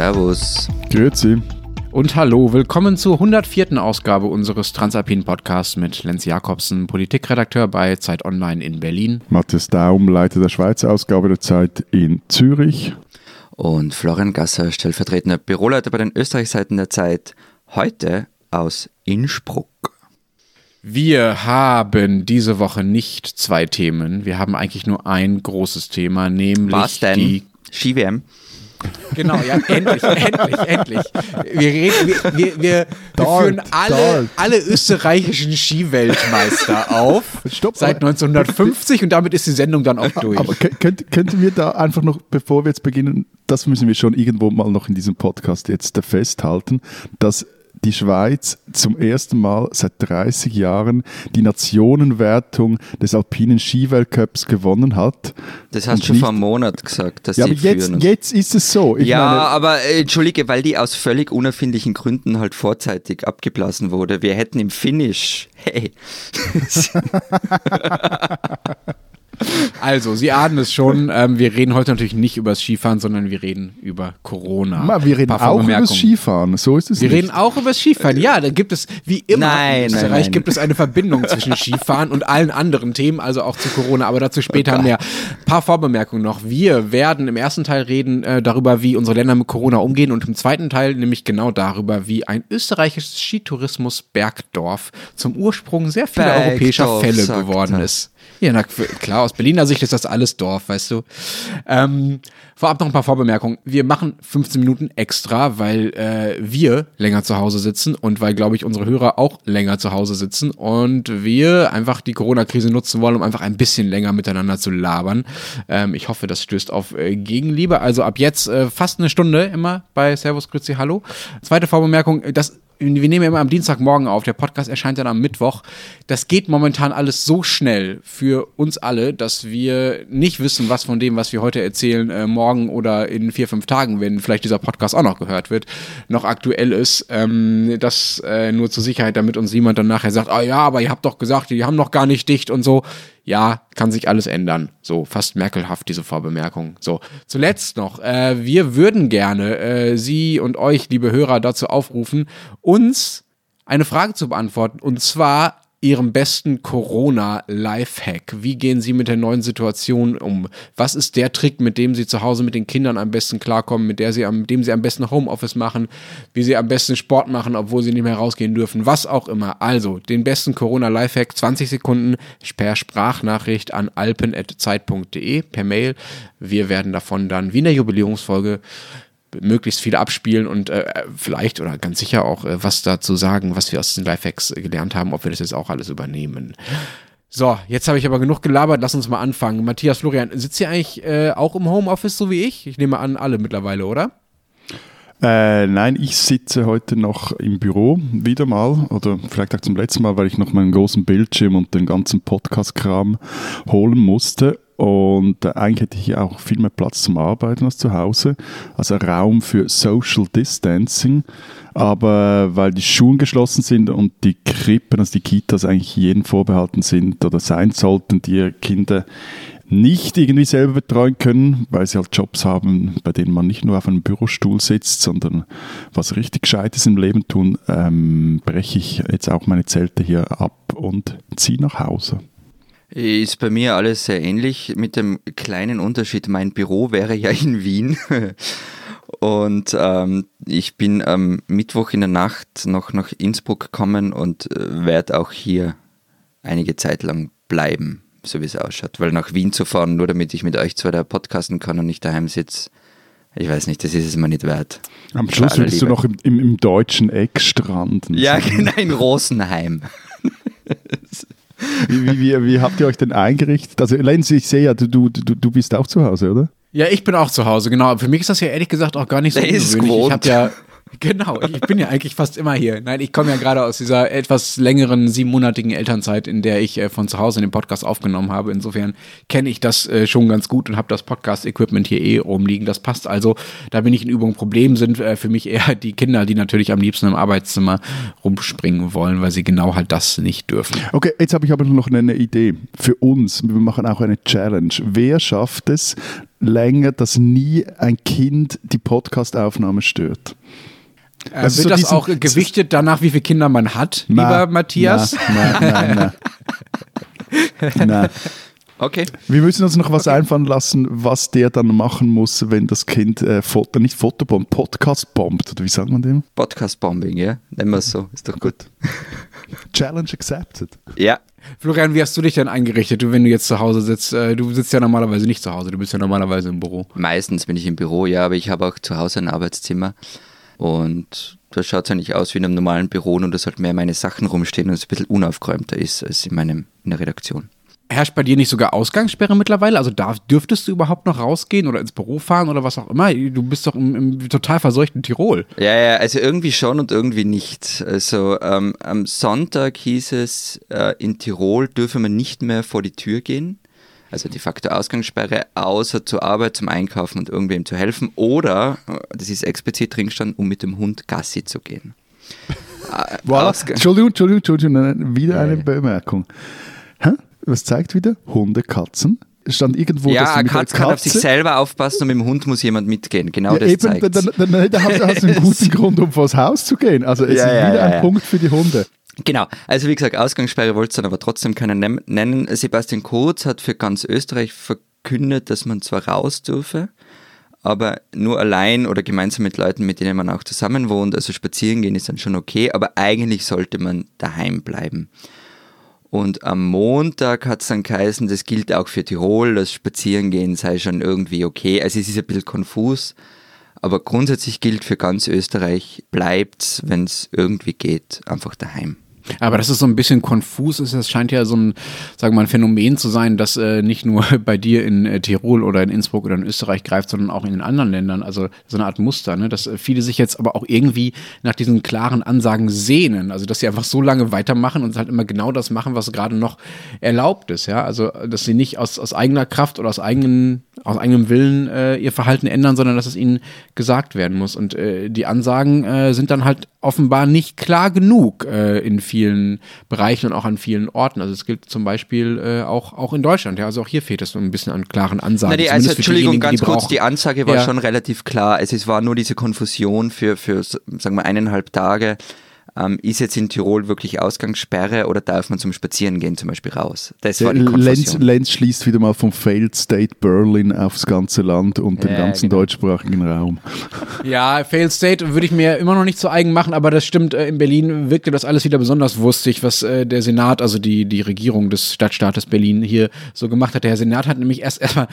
Servus. Grüezi. Und hallo, willkommen zur 104. Ausgabe unseres Transalpinen Podcasts mit Lenz Jakobsen, Politikredakteur bei Zeit Online in Berlin. Matthias Daum, Leiter der Schweizer Ausgabe der Zeit in Zürich. Und Florian Gasser, stellvertretender Büroleiter bei den Österreichseiten der Zeit, heute aus Innsbruck. Wir haben diese Woche nicht zwei Themen. Wir haben eigentlich nur ein großes Thema, nämlich Was denn? die Ski-WM. Genau, ja, endlich, endlich, endlich. Wir, reden, wir, wir, wir, Dart, führen alle, alle österreichischen Skiweltmeister auf Stopp, seit aber- 1950 und damit ist die Sendung dann auch durch. Aber könnt, könnt, könnten wir da einfach noch, bevor wir jetzt beginnen, das müssen wir schon irgendwo mal noch in diesem Podcast jetzt festhalten, dass die Schweiz zum ersten Mal seit 30 Jahren die Nationenwertung des alpinen Skiweltcups gewonnen hat. Das hast du schon vor einem Monat gesagt, dass Ja, sie aber jetzt, jetzt ist es so. Ich ja, meine, aber äh, entschuldige, weil die aus völlig unerfindlichen Gründen halt vorzeitig abgeblasen wurde. Wir hätten im Finish, hey, Also, Sie ahnen es schon, ähm, wir reden heute natürlich nicht über das Skifahren, sondern wir reden über Corona. Ma, wir reden auch über das. Skifahren. So ist es Wir nicht. reden auch über das Skifahren. Ja, da gibt es, wie immer Nein, in Österreich, nein. gibt es eine Verbindung zwischen Skifahren und allen anderen Themen, also auch zu Corona, aber dazu später mehr. Paar Vorbemerkungen noch. Wir werden im ersten Teil reden äh, darüber, wie unsere Länder mit Corona umgehen und im zweiten Teil nämlich genau darüber, wie ein österreichisches Skitourismus Bergdorf zum Ursprung sehr vieler Bergdorf, europäischer Fälle geworden er. ist. Ja, na, klar, aus Berliner Sicht ist das alles Dorf, weißt du. Ähm, vorab noch ein paar Vorbemerkungen. Wir machen 15 Minuten extra, weil äh, wir länger zu Hause sitzen und weil, glaube ich, unsere Hörer auch länger zu Hause sitzen und wir einfach die Corona-Krise nutzen wollen, um einfach ein bisschen länger miteinander zu labern. Ähm, ich hoffe, das stößt auf äh, Gegenliebe. Also ab jetzt äh, fast eine Stunde immer bei Servus Grüezi Hallo. Zweite Vorbemerkung, das wir nehmen ja immer am Dienstagmorgen auf, der Podcast erscheint dann am Mittwoch. Das geht momentan alles so schnell für uns alle, dass wir nicht wissen, was von dem, was wir heute erzählen, äh, morgen oder in vier, fünf Tagen, wenn vielleicht dieser Podcast auch noch gehört wird, noch aktuell ist. Ähm, das äh, nur zur Sicherheit, damit uns niemand dann nachher sagt, ah ja, aber ihr habt doch gesagt, die haben noch gar nicht dicht und so. Ja, kann sich alles ändern. So, fast merkelhaft, diese Vorbemerkung. So, zuletzt noch, äh, wir würden gerne äh, Sie und euch, liebe Hörer, dazu aufrufen, uns eine Frage zu beantworten. Und zwar Ihrem besten Corona-Lifehack. Wie gehen Sie mit der neuen Situation um? Was ist der Trick, mit dem Sie zu Hause mit den Kindern am besten klarkommen, mit der Sie mit dem Sie am besten Homeoffice machen, wie Sie am besten Sport machen, obwohl Sie nicht mehr rausgehen dürfen, was auch immer. Also, den besten Corona-Lifehack, 20 Sekunden per Sprachnachricht an alpen.zeit.de per Mail. Wir werden davon dann wie in der Jubiläumsfolge möglichst viele abspielen und äh, vielleicht oder ganz sicher auch äh, was dazu sagen, was wir aus den Lifehacks äh, gelernt haben, ob wir das jetzt auch alles übernehmen. So, jetzt habe ich aber genug gelabert, lass uns mal anfangen. Matthias Florian, sitzt ihr eigentlich äh, auch im Homeoffice so wie ich? Ich nehme an, alle mittlerweile, oder? Äh, nein, ich sitze heute noch im Büro wieder mal oder vielleicht auch zum letzten Mal, weil ich noch meinen großen Bildschirm und den ganzen Podcast-Kram holen musste. Und äh, eigentlich hätte ich hier auch viel mehr Platz zum Arbeiten als zu Hause. Also Raum für Social Distancing. Aber weil die Schulen geschlossen sind und die Krippen, also die Kitas eigentlich jeden vorbehalten sind oder sein sollten, die ihre Kinder nicht irgendwie selber betreuen können, weil sie halt Jobs haben, bei denen man nicht nur auf einem Bürostuhl sitzt, sondern was richtig Gescheites im Leben tun, ähm, breche ich jetzt auch meine Zelte hier ab und ziehe nach Hause. Ist bei mir alles sehr ähnlich, mit dem kleinen Unterschied, mein Büro wäre ja in Wien. Und ähm, ich bin am Mittwoch in der Nacht noch nach Innsbruck gekommen und äh, werde auch hier einige Zeit lang bleiben, so wie es ausschaut. Weil nach Wien zu fahren, nur damit ich mit euch zwei da podcasten kann und nicht daheim sitze, ich weiß nicht, das ist es mir nicht wert. Am Schluss willst du noch im, im, im deutschen Eck stranden. Ja, genau, in Rosenheim. Wie, wie, wie, wie habt ihr euch denn eingerichtet? Also Lenz, ich sehe ja, du, du, du, bist auch zu Hause, oder? Ja, ich bin auch zu Hause, genau. Für mich ist das ja ehrlich gesagt auch gar nicht so Der ist ungewöhnlich. Ich gewohnt. habe ja Genau, ich bin ja eigentlich fast immer hier. Nein, ich komme ja gerade aus dieser etwas längeren siebenmonatigen Elternzeit, in der ich äh, von zu Hause den Podcast aufgenommen habe. Insofern kenne ich das äh, schon ganz gut und habe das Podcast-Equipment hier eh rumliegen. Das passt also. Da bin ich in Übung. Problem sind äh, für mich eher die Kinder, die natürlich am liebsten im Arbeitszimmer rumspringen wollen, weil sie genau halt das nicht dürfen. Okay, jetzt habe ich aber noch eine Idee für uns. Wir machen auch eine Challenge. Wer schafft es, länger, dass nie ein Kind die Podcastaufnahme stört. Äh, also wird so das diesen, auch gewichtet danach, wie viele Kinder man hat, na, lieber Matthias? Nein, nein, nein. nein. Okay. Wir müssen uns noch was einfallen lassen, was der dann machen muss, wenn das Kind äh, Foto, nicht Fotobomb, Podcast bombt, oder wie sagt man dem? Podcast-Bombing, ja. Nennen wir es so, ist doch gut. Challenge accepted. Ja. Florian, wie hast du dich denn eingerichtet, wenn du jetzt zu Hause sitzt? Äh, du sitzt ja normalerweise nicht zu Hause, du bist ja normalerweise im Büro. Meistens bin ich im Büro, ja, aber ich habe auch zu Hause ein Arbeitszimmer. Und da schaut es eigentlich aus wie in einem normalen Büro, nur dass halt mehr meine Sachen rumstehen und es ein bisschen unaufgeräumter ist als in, meinem, in der Redaktion. Herrscht bei dir nicht sogar Ausgangssperre mittlerweile? Also darf, dürftest du überhaupt noch rausgehen oder ins Büro fahren oder was auch immer? Du bist doch im, im total verseuchten Tirol. Ja, ja, also irgendwie schon und irgendwie nicht. Also ähm, am Sonntag hieß es, äh, in Tirol dürfe man nicht mehr vor die Tür gehen. Also de facto Ausgangssperre, außer zur Arbeit, zum Einkaufen und irgendwem zu helfen. Oder, das ist explizit drin gestanden, um mit dem Hund Gassi zu gehen. Voilà. Entschuldigung, Entschuldigung, Entschuldigung, wieder eine Bemerkung. Hä? was zeigt wieder? Hunde, Katzen. Stand irgendwo, ja, dass eine Katze, kann auf sich selber aufpassen und mit dem Hund muss jemand mitgehen. Genau ja, das eben, zeigt dann, dann, dann, dann hast du einen guten Grund, um vors Haus zu gehen. Also es ja, ist ja, wieder ein Punkt für die Hunde. Genau, also wie gesagt, Ausgangssperre wollte es dann aber trotzdem keiner nennen. Sebastian Kurz hat für ganz Österreich verkündet, dass man zwar raus dürfe, aber nur allein oder gemeinsam mit Leuten, mit denen man auch zusammen wohnt, also spazieren gehen ist dann schon okay, aber eigentlich sollte man daheim bleiben. Und am Montag hat es dann geheißen, das gilt auch für Tirol, das Spazierengehen sei schon irgendwie okay. Also es ist ein bisschen konfus, aber grundsätzlich gilt für ganz Österreich, bleibt, wenn es irgendwie geht, einfach daheim. Aber das ist so ein bisschen konfus. Es scheint ja so ein, sagen wir mal, Phänomen zu sein, das äh, nicht nur bei dir in äh, Tirol oder in Innsbruck oder in Österreich greift, sondern auch in den anderen Ländern. Also so eine Art Muster, ne? dass äh, viele sich jetzt aber auch irgendwie nach diesen klaren Ansagen sehnen. Also dass sie einfach so lange weitermachen und halt immer genau das machen, was gerade noch erlaubt ist. Ja, also dass sie nicht aus, aus eigener Kraft oder aus eigenen aus eigenem Willen äh, ihr Verhalten ändern, sondern dass es ihnen gesagt werden muss. Und äh, die Ansagen äh, sind dann halt offenbar nicht klar genug äh, in vielen Bereichen und auch an vielen Orten. Also es gilt zum Beispiel äh, auch, auch in Deutschland. Ja, also auch hier fehlt es so ein bisschen an klaren Ansagen. Na, die, also Entschuldigung, ganz die kurz, die Ansage war ja. schon relativ klar. Es, es war nur diese Konfusion für, für sagen wir, eineinhalb Tage ähm, ist jetzt in Tirol wirklich Ausgangssperre oder darf man zum Spazierengehen zum Beispiel raus? Das war die Lenz, Lenz schließt wieder mal vom Failed State Berlin aufs ganze Land und den ganzen genau. deutschsprachigen Raum. Ja, Failed State würde ich mir immer noch nicht zu eigen machen, aber das stimmt, äh, in Berlin wirkte das alles wieder besonders wurstig, was äh, der Senat, also die, die Regierung des Stadtstaates Berlin hier so gemacht hat. Der Senat hat nämlich erst erstmal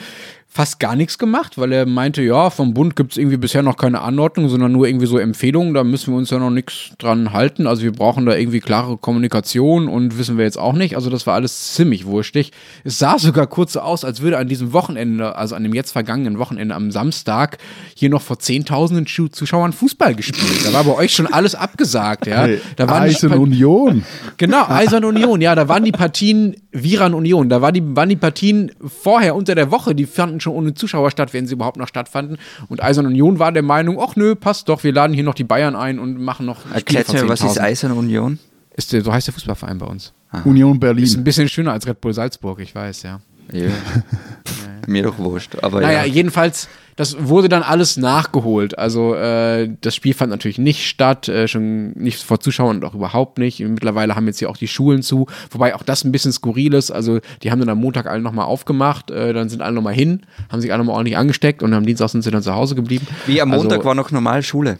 fast gar nichts gemacht, weil er meinte, ja, vom Bund gibt es irgendwie bisher noch keine Anordnung, sondern nur irgendwie so Empfehlungen, da müssen wir uns ja noch nichts dran halten. Also wir brauchen da irgendwie klare Kommunikation und wissen wir jetzt auch nicht. Also das war alles ziemlich wurstig. Es sah sogar kurz so aus, als würde an diesem Wochenende, also an dem jetzt vergangenen Wochenende am Samstag, hier noch vor zehntausenden Zuschauern Fußball gespielt. Da war bei euch schon alles abgesagt, ja. Hey, da waren Eisern Union. Genau, Eisern Union, ja, da waren die Partien Viran Union, da waren die, waren die Partien vorher unter der Woche, die fanden fanden schon ohne Zuschauer statt, wenn sie überhaupt noch stattfanden. Und Eisern Union war der Meinung, ach nö, passt doch, wir laden hier noch die Bayern ein und machen noch. Erklärt mir, was ist Eisern Union? Ist, so heißt der Fußballverein bei uns. Aha. Union Berlin. Ist ein bisschen schöner als Red Bull Salzburg, ich weiß, ja. Yeah. Mir doch wurscht. Aber naja, ja. jedenfalls, das wurde dann alles nachgeholt. Also äh, das Spiel fand natürlich nicht statt, äh, schon nicht vor Zuschauern und auch überhaupt nicht. Mittlerweile haben jetzt hier auch die Schulen zu, wobei auch das ein bisschen skurril ist. Also die haben dann am Montag alle nochmal aufgemacht, äh, dann sind alle nochmal hin, haben sich alle nochmal ordentlich angesteckt und am Dienstag sind sie dann zu Hause geblieben. Wie am Montag also, war noch normal Schule.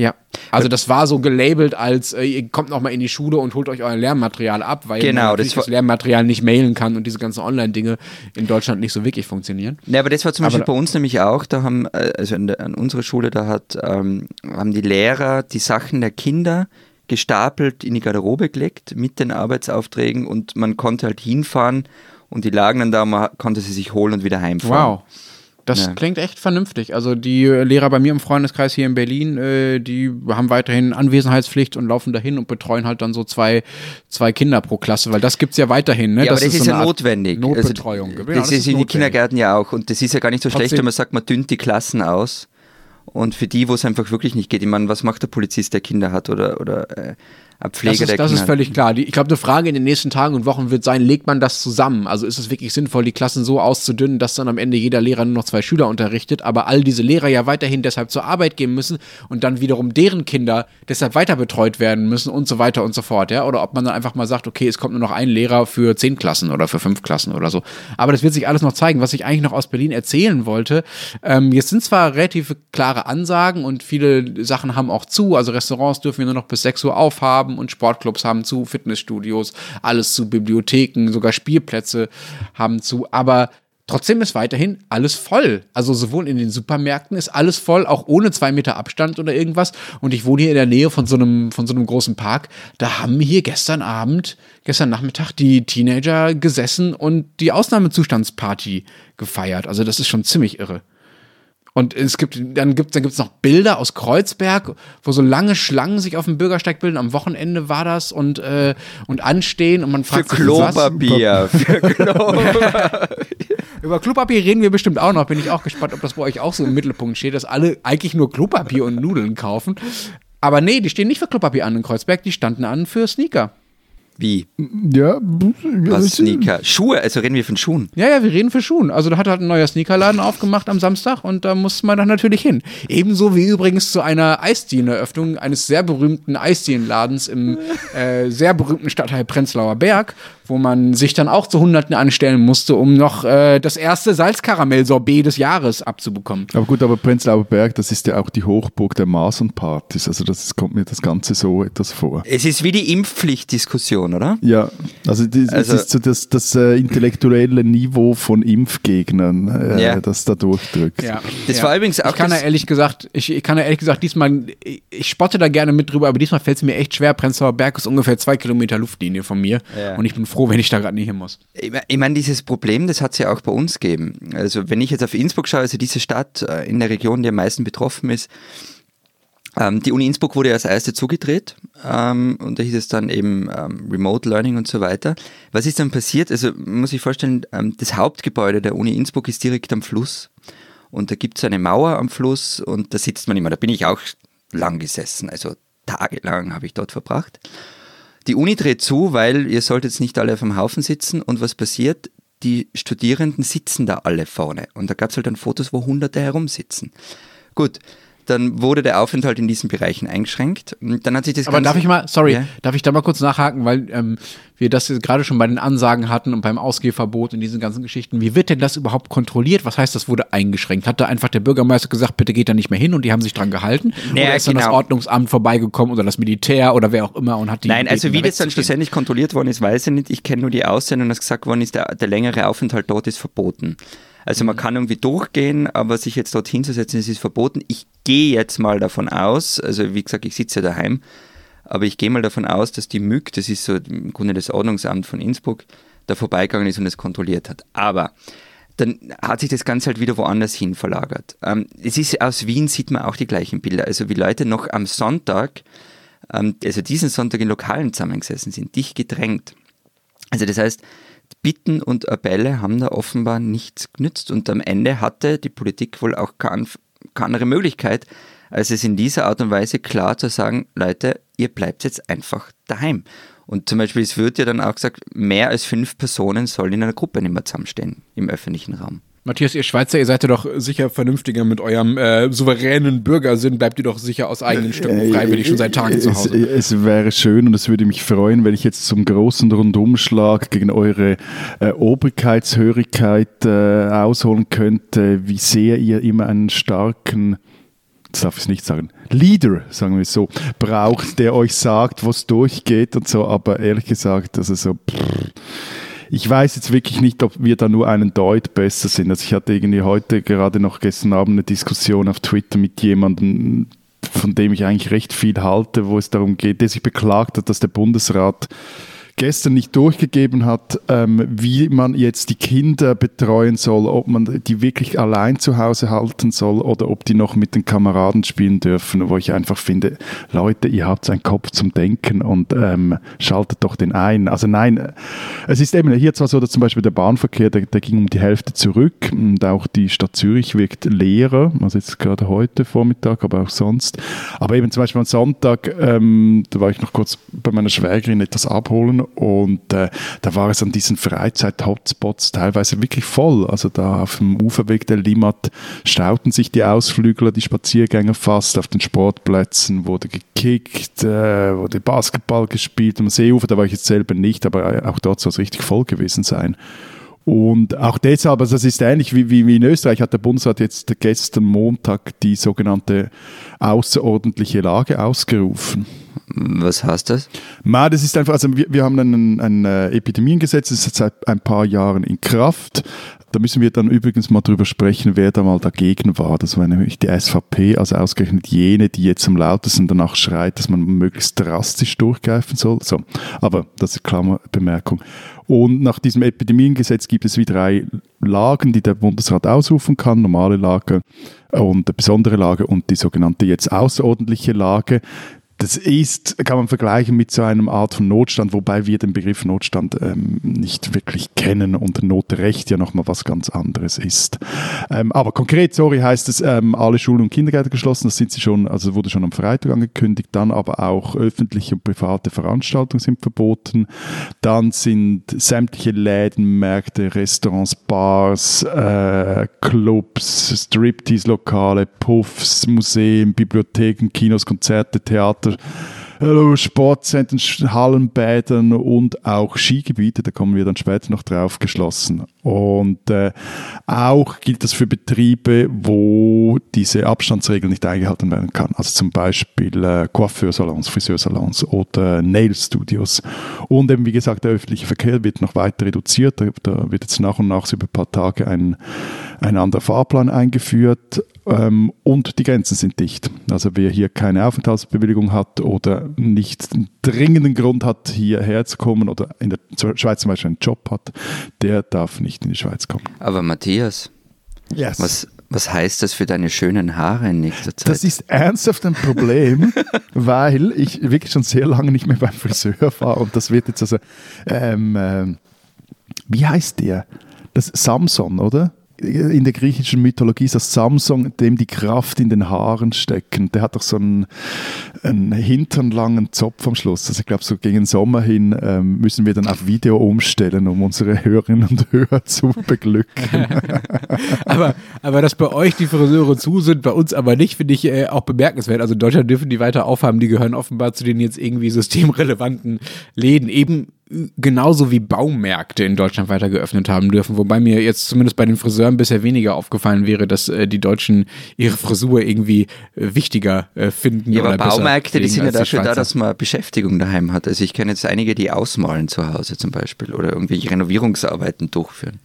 Ja, also das war so gelabelt als, äh, ihr kommt noch mal in die Schule und holt euch euer Lernmaterial ab, weil genau, das, das Lernmaterial nicht mailen kann und diese ganzen Online-Dinge in Deutschland nicht so wirklich funktionieren. Ja, aber das war zum aber Beispiel bei uns nämlich auch, da haben, äh, also an, an unserer Schule, da hat, ähm, haben die Lehrer die Sachen der Kinder gestapelt in die Garderobe gelegt mit den Arbeitsaufträgen und man konnte halt hinfahren und die lagen dann da, man konnte sie sich holen und wieder heimfahren. Wow. Das ja. klingt echt vernünftig. Also die Lehrer bei mir im Freundeskreis hier in Berlin, äh, die haben weiterhin Anwesenheitspflicht und laufen dahin und betreuen halt dann so zwei, zwei Kinder pro Klasse, weil das gibt es ja weiterhin. Ne? Ja, das aber das ist, ist so ja notwendig. Also Notbetreuung. Also, das, das, ist in den Kindergärten ja auch und das ist ja gar nicht so Trotzdem. schlecht, wenn man sagt, man dünnt die Klassen aus. Und für die, wo es einfach wirklich nicht geht, ich meine, was macht der Polizist, der Kinder hat oder, oder äh, ein Pfleger, das ist, das ist völlig klar. Die, ich glaube, eine Frage in den nächsten Tagen und Wochen wird sein, legt man das zusammen? Also ist es wirklich sinnvoll, die Klassen so auszudünnen, dass dann am Ende jeder Lehrer nur noch zwei Schüler unterrichtet, aber all diese Lehrer ja weiterhin deshalb zur Arbeit gehen müssen und dann wiederum deren Kinder deshalb weiter betreut werden müssen und so weiter und so fort, ja? Oder ob man dann einfach mal sagt, okay, es kommt nur noch ein Lehrer für zehn Klassen oder für fünf Klassen oder so. Aber das wird sich alles noch zeigen. Was ich eigentlich noch aus Berlin erzählen wollte, ähm, jetzt sind zwar relativ klare Ansagen und viele Sachen haben auch zu, also Restaurants dürfen wir nur noch bis 6 Uhr aufhaben und Sportclubs haben zu, Fitnessstudios, alles zu, Bibliotheken, sogar Spielplätze haben zu, aber Trotzdem ist weiterhin alles voll. Also sowohl in den Supermärkten ist alles voll, auch ohne zwei Meter Abstand oder irgendwas. Und ich wohne hier in der Nähe von so einem, von so einem großen Park. Da haben hier gestern Abend, gestern Nachmittag die Teenager gesessen und die Ausnahmezustandsparty gefeiert. Also das ist schon ziemlich irre. Und es gibt, dann gibt dann gibt's noch Bilder aus Kreuzberg, wo so lange Schlangen sich auf dem Bürgersteig bilden. Am Wochenende war das und, äh, und anstehen und man fragt für sich, Klopapier. Für Klopapier. Über Klopapier reden wir bestimmt auch noch. Bin ich auch gespannt, ob das bei euch auch so im Mittelpunkt steht, dass alle eigentlich nur Klopapier und Nudeln kaufen. Aber nee, die stehen nicht für Klopapier an in Kreuzberg, die standen an für Sneaker. Wie? Ja, Was Sneaker? Schuhe, also reden wir von Schuhen. Ja, ja, wir reden von Schuhen. Also da hat halt ein neuer Sneakerladen aufgemacht am Samstag und da muss man dann natürlich hin. Ebenso wie übrigens zu einer Eisdieneneröffnung eines sehr berühmten Eisdienenladens im äh, sehr berühmten Stadtteil Prenzlauer Berg, wo man sich dann auch zu Hunderten anstellen musste, um noch äh, das erste Salzkaramell-Sorbet des Jahres abzubekommen. Aber gut, aber Prenzlauer Berg, das ist ja auch die Hochburg der Masernpartys. Also das kommt mir das Ganze so etwas vor. Es ist wie die Impfpflichtdiskussion, oder? Ja, also, die, also es ist so das, das äh, intellektuelle Niveau von Impfgegnern, äh, Ja. das da durchdrückt. Ja. Das ja. war übrigens auch Ich kann das- ehrlich gesagt, ich, ich kann da ehrlich gesagt diesmal, ich, ich spotte da gerne mit drüber, aber diesmal fällt es mir echt schwer. Prenzlauer Berg ist ungefähr zwei Kilometer Luftlinie von mir Ja. und ich bin froh, wenn ich da gerade nicht hin muss. Ich me- ich meine, dieses Problem, das hat es ja auch bei uns gegeben. Also wenn ich jetzt auf Innsbruck schaue, also diese Stadt äh, in der Region, die am meisten betroffen ist, ähm, die Uni Innsbruck wurde ja als erste zugedreht ähm, und da hieß es dann eben ähm, Remote Learning und so weiter. Was ist dann passiert? Also muss sich vorstellen, das Hauptgebäude der Uni Innsbruck ist direkt am Fluss und da gibt es eine Mauer am Fluss und da sitzt man immer, da bin ich auch lang gesessen, also tagelang habe ich dort verbracht. Die Uni dreht zu, weil ihr solltet nicht alle auf dem Haufen sitzen. Und was passiert? Die Studierenden sitzen da alle vorne. Und da gab es halt dann Fotos, wo Hunderte herumsitzen. Gut, dann wurde der Aufenthalt in diesen Bereichen eingeschränkt. Und dann hat sich das Aber Ganze- darf ich mal, sorry, Ja? darf ich da mal kurz nachhaken, weil ähm, wir das gerade schon bei den Ansagen hatten und beim Ausgehverbot und diesen ganzen Geschichten. Wie wird denn das überhaupt kontrolliert? Was heißt, das wurde eingeschränkt? Hat da einfach der Bürgermeister gesagt, bitte geht da nicht mehr hin und die haben sich dran gehalten? Ja, oder ist dann das genau. Ordnungsamt vorbeigekommen oder das Militär oder wer auch immer und hat die Nein, also wie da das dann schlussendlich kontrolliert worden ist, weiß ich nicht. Ich kenne nur die Aussendung, dass gesagt worden ist, der, der längere Aufenthalt dort ist verboten. Also Mhm. man kann irgendwie durchgehen, aber sich jetzt dort hinzusetzen, das ist verboten. Ich gehe jetzt mal davon aus, also wie gesagt, ich sitze ja daheim, aber ich gehe mal davon aus, dass die MÜG, das ist so im Grunde das Ordnungsamt von Innsbruck, da vorbeigegangen ist und es kontrolliert hat. Aber dann hat sich das Ganze halt wieder woanders hin verlagert. Ähm, es ist aus Wien sieht man auch die gleichen Bilder. Also wie Leute noch am Sonntag, ähm, also diesen Sonntag in Lokalen zusammengesessen sind, dicht gedrängt. Also das heißt, Bitten und Appelle haben da offenbar nichts genützt und am Ende hatte die Politik wohl auch keine, andere Möglichkeit, als es in dieser Art und Weise klar zu sagen, Leute, ihr bleibt jetzt einfach daheim. Und zum Beispiel, es wird ja dann auch gesagt, mehr als fünf Personen sollen in einer Gruppe nicht mehr zusammenstehen im öffentlichen Raum. Matthias, ihr Schweizer, ihr seid ja doch sicher vernünftiger mit eurem äh, souveränen Bürgersinn. Bleibt ihr doch sicher aus eigenen Stücken freiwillig schon seit Tagen zu Hause. Es, es wäre schön und es würde mich freuen, wenn ich jetzt zum großen Rundumschlag gegen eure äh, Obrigkeitshörigkeit äh, ausholen könnte, wie sehr ihr immer einen starken das darf ich nicht sagen, Leader, sagen wir es so, braucht, der euch sagt, was durchgeht und so, aber ehrlich gesagt, also so, pff, ich weiß jetzt wirklich nicht, ob wir da nur einen Deut besser sind. Also ich hatte irgendwie heute, gerade noch gestern Abend, eine Diskussion auf Twitter mit jemandem, von dem ich eigentlich recht viel halte, wo es darum geht, der sich beklagt hat, dass der Bundesrat gestern nicht durchgegeben hat, ähm, wie man jetzt die Kinder betreuen soll, ob man die wirklich allein zu Hause halten soll oder ob die noch mit den Kameraden spielen dürfen, wo ich einfach finde, Leute, ihr habt einen Kopf zum Denken und ähm, schaltet doch den ein. Also nein, es ist eben hier zwar so, dass zum Beispiel der Bahnverkehr, der, der ging um die Hälfte zurück und auch die Stadt Zürich wirkt leerer, also jetzt gerade heute Vormittag, aber auch sonst. Aber eben zum Beispiel am Sonntag, ähm, da war ich noch kurz bei meiner Schwägerin etwas abholen und äh, da war es an diesen Freizeit-Hotspots teilweise wirklich voll. Also da auf dem Uferweg der Limmat stauten sich die Ausflügler, die Spaziergänger fast. Auf den Sportplätzen wurde gekickt, äh, wurde Basketball gespielt. Am Seeufer, da war ich jetzt selber nicht, aber auch dort soll es richtig voll gewesen sein. Und auch deshalb, also das ist ähnlich wie, wie, wie, in Österreich, hat der Bundesrat jetzt gestern Montag die sogenannte außerordentliche Lage ausgerufen. Was heißt das? Ma, das ist einfach, also wir, wir haben ein, ein äh, Epidemiengesetz, das ist seit ein paar Jahren in Kraft. Da müssen wir dann übrigens mal drüber sprechen, wer da mal dagegen war. Das war nämlich die SVP, also ausgerechnet jene, die jetzt am lautesten danach schreit, dass man möglichst drastisch durchgreifen soll. So, aber das ist Klammerbemerkung. Und nach diesem Epidemiengesetz gibt es wie drei Lagen, die der Bundesrat ausrufen kann. Normale Lage und besondere Lage und die sogenannte jetzt außerordentliche Lage. Das ist, kann man vergleichen mit so einem Art von Notstand, wobei wir den Begriff Notstand ähm, nicht wirklich kennen und Notrecht ja nochmal was ganz anderes ist. Ähm, aber konkret, sorry, heißt es, ähm, alle Schulen und Kindergärten geschlossen, das sind sie schon, also wurde schon am Freitag angekündigt, dann aber auch öffentliche und private Veranstaltungen sind verboten, dann sind sämtliche Läden, Märkte, Restaurants, Bars, äh, Clubs, Striptease-Lokale, Puffs, Museen, Bibliotheken, Kinos, Konzerte, Theater, Sportzentren, Hallenbädern und auch Skigebiete, da kommen wir dann später noch drauf, geschlossen. Und äh, auch gilt das für Betriebe, wo diese Abstandsregel nicht eingehalten werden kann. Also zum Beispiel äh, Coiffeursalons, Friseursalons oder Nail-Studios. Und eben, wie gesagt, der öffentliche Verkehr wird noch weiter reduziert. Da, da wird jetzt nach und nach so über ein paar Tage ein, ein anderer Fahrplan eingeführt. Ähm, und die Grenzen sind dicht. Also wer hier keine Aufenthaltsbewilligung hat oder nicht einen dringenden Grund hat, hierher zu kommen oder in der Schweiz zum Beispiel einen Job hat, der darf nicht in die Schweiz kommen. Aber Matthias, yes. was, was heißt das für deine schönen Haare in nächster Zeit? Das ist ernsthaft ein Problem, weil ich wirklich schon sehr lange nicht mehr beim Friseur war und das wird jetzt also, ähm, äh, wie heißt der? Das Samson, oder? In der griechischen Mythologie ist das Samson, dem die Kraft in den Haaren stecken. Der hat doch so einen, einen hinternlangen Zopf am Schluss. Also ich glaube, so gegen den Sommer hin ähm, müssen wir dann auf Video umstellen, um unsere Hörerinnen und Hörer zu beglücken. aber, aber dass bei euch die Friseure zu sind, bei uns aber nicht, finde ich äh, auch bemerkenswert. Also in Deutschland dürfen die weiter aufhaben, die gehören offenbar zu den jetzt irgendwie systemrelevanten Läden. Eben genauso wie Baumärkte in Deutschland weiter geöffnet haben dürfen. Wobei mir jetzt zumindest bei den Friseuren bisher weniger aufgefallen wäre, dass äh, die Deutschen ihre Frisur irgendwie äh, wichtiger äh, finden. Ja, aber Baumärkte, die sind ja dafür da, dass man Beschäftigung daheim hat. Also ich kenne jetzt einige, die ausmalen zu Hause zum Beispiel oder irgendwelche Renovierungsarbeiten durchführen.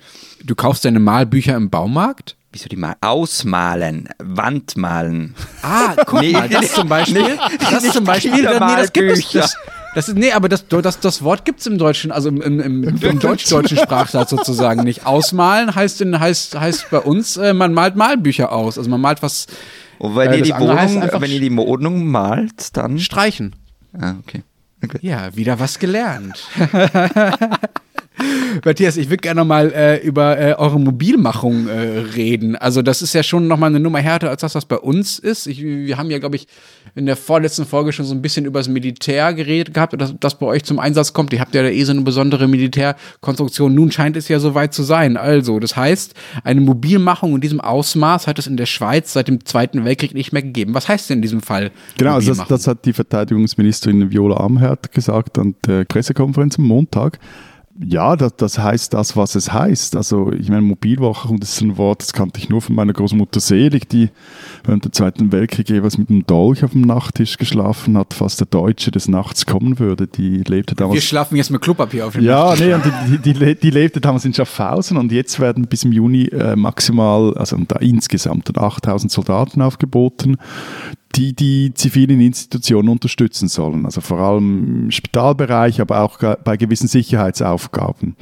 Du kaufst deine Malbücher im Baumarkt? Wieso die mal ausmalen, Wandmalen. Ah, guck nee, mal, das zum Beispiel, das zum Beispiel, nee, das gibt es, das, das ist, nee, aber das, das, das Wort gibt es im Deutschen, also im, im, im, im deutsch-deutschen Sprachsatz sozusagen nicht. Ausmalen heißt, in, heißt, heißt bei uns, äh, man malt Malbücher aus. Also man malt was. Und wenn, äh, ihr, die Wohnung, wenn ihr die Wohnung malt, dann. Streichen. Ah, okay. okay. Ja, wieder was gelernt. Matthias, ich würde gerne mal äh, über äh, eure Mobilmachung äh, reden. Also das ist ja schon nochmal eine Nummer härter als das, was bei uns ist. Ich, wir haben ja, glaube ich, in der vorletzten Folge schon so ein bisschen über das Militär geredet gehabt, dass das bei euch zum Einsatz kommt. Ihr habt ja da eh so eine besondere Militärkonstruktion. Nun scheint es ja soweit zu sein. Also, das heißt, eine Mobilmachung in diesem Ausmaß hat es in der Schweiz seit dem Zweiten Weltkrieg nicht mehr gegeben. Was heißt denn in diesem Fall? Genau, also das, das hat die Verteidigungsministerin Viola Amherd gesagt an der Pressekonferenz am Montag. Ja, das, das heißt das, was es heißt. Also ich meine, Mobilwachung, das ist ein Wort, das kannte ich nur von meiner Großmutter Selig, die während dem Zweiten Weltkrieg jeweils mit einem Dolch auf dem Nachttisch geschlafen hat, fast der Deutsche des Nachts kommen würde. Die lebte damals... Wir schlafen jetzt mit Klopapier auf dem Ja, Nachttisch. nee, und die, die, die, lebte damals in Schaffhausen und jetzt werden bis im Juni äh, maximal, also da insgesamt 8000 Soldaten aufgeboten die die zivilen Institutionen unterstützen sollen. Also vor allem im Spitalbereich, aber auch bei gewissen Sicherheitsaufgaben.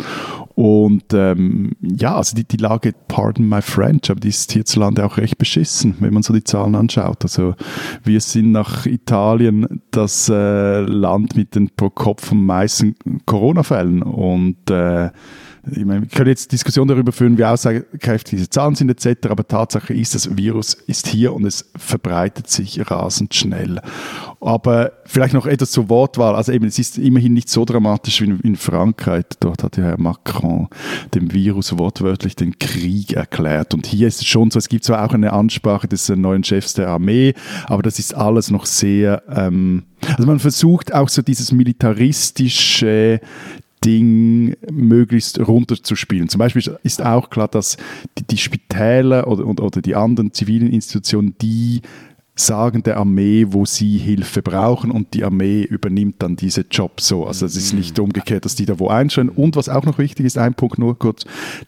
Und ähm, ja, also die, die Lage, pardon my French, aber die ist hierzulande auch recht beschissen, wenn man so die Zahlen anschaut. Also wir sind nach Italien das äh, Land mit den pro Kopf am meisten Corona-Fällen und äh, ich meine, wir können jetzt Diskussionen darüber führen, wie aussagekräftig diese Zahlen sind etc., aber Tatsache ist, das Virus ist hier und es verbreitet sich rasend schnell. Aber vielleicht noch etwas zur Wortwahl. Also eben, es ist immerhin nicht so dramatisch wie in Frankreich. Dort hat ja Herr Macron dem Virus wortwörtlich den Krieg erklärt. Und hier ist es schon so, es gibt zwar auch eine Ansprache des neuen Chefs der Armee, aber das ist alles noch sehr... Ähm, also man versucht auch so dieses militaristische, Ding möglichst runterzuspielen. Zum Beispiel ist auch klar, dass die, die Spitäler oder, oder die anderen zivilen Institutionen, die sagen der Armee, wo sie Hilfe brauchen und die Armee übernimmt dann diese Jobs so. Also es ist nicht umgekehrt, dass die da wo einstellen. Und was auch noch wichtig ist, ein Punkt nur kurz,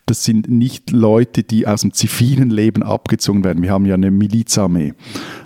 das sind nicht Leute, die aus dem zivilen Leben abgezogen werden. Wir haben ja eine Milizarmee.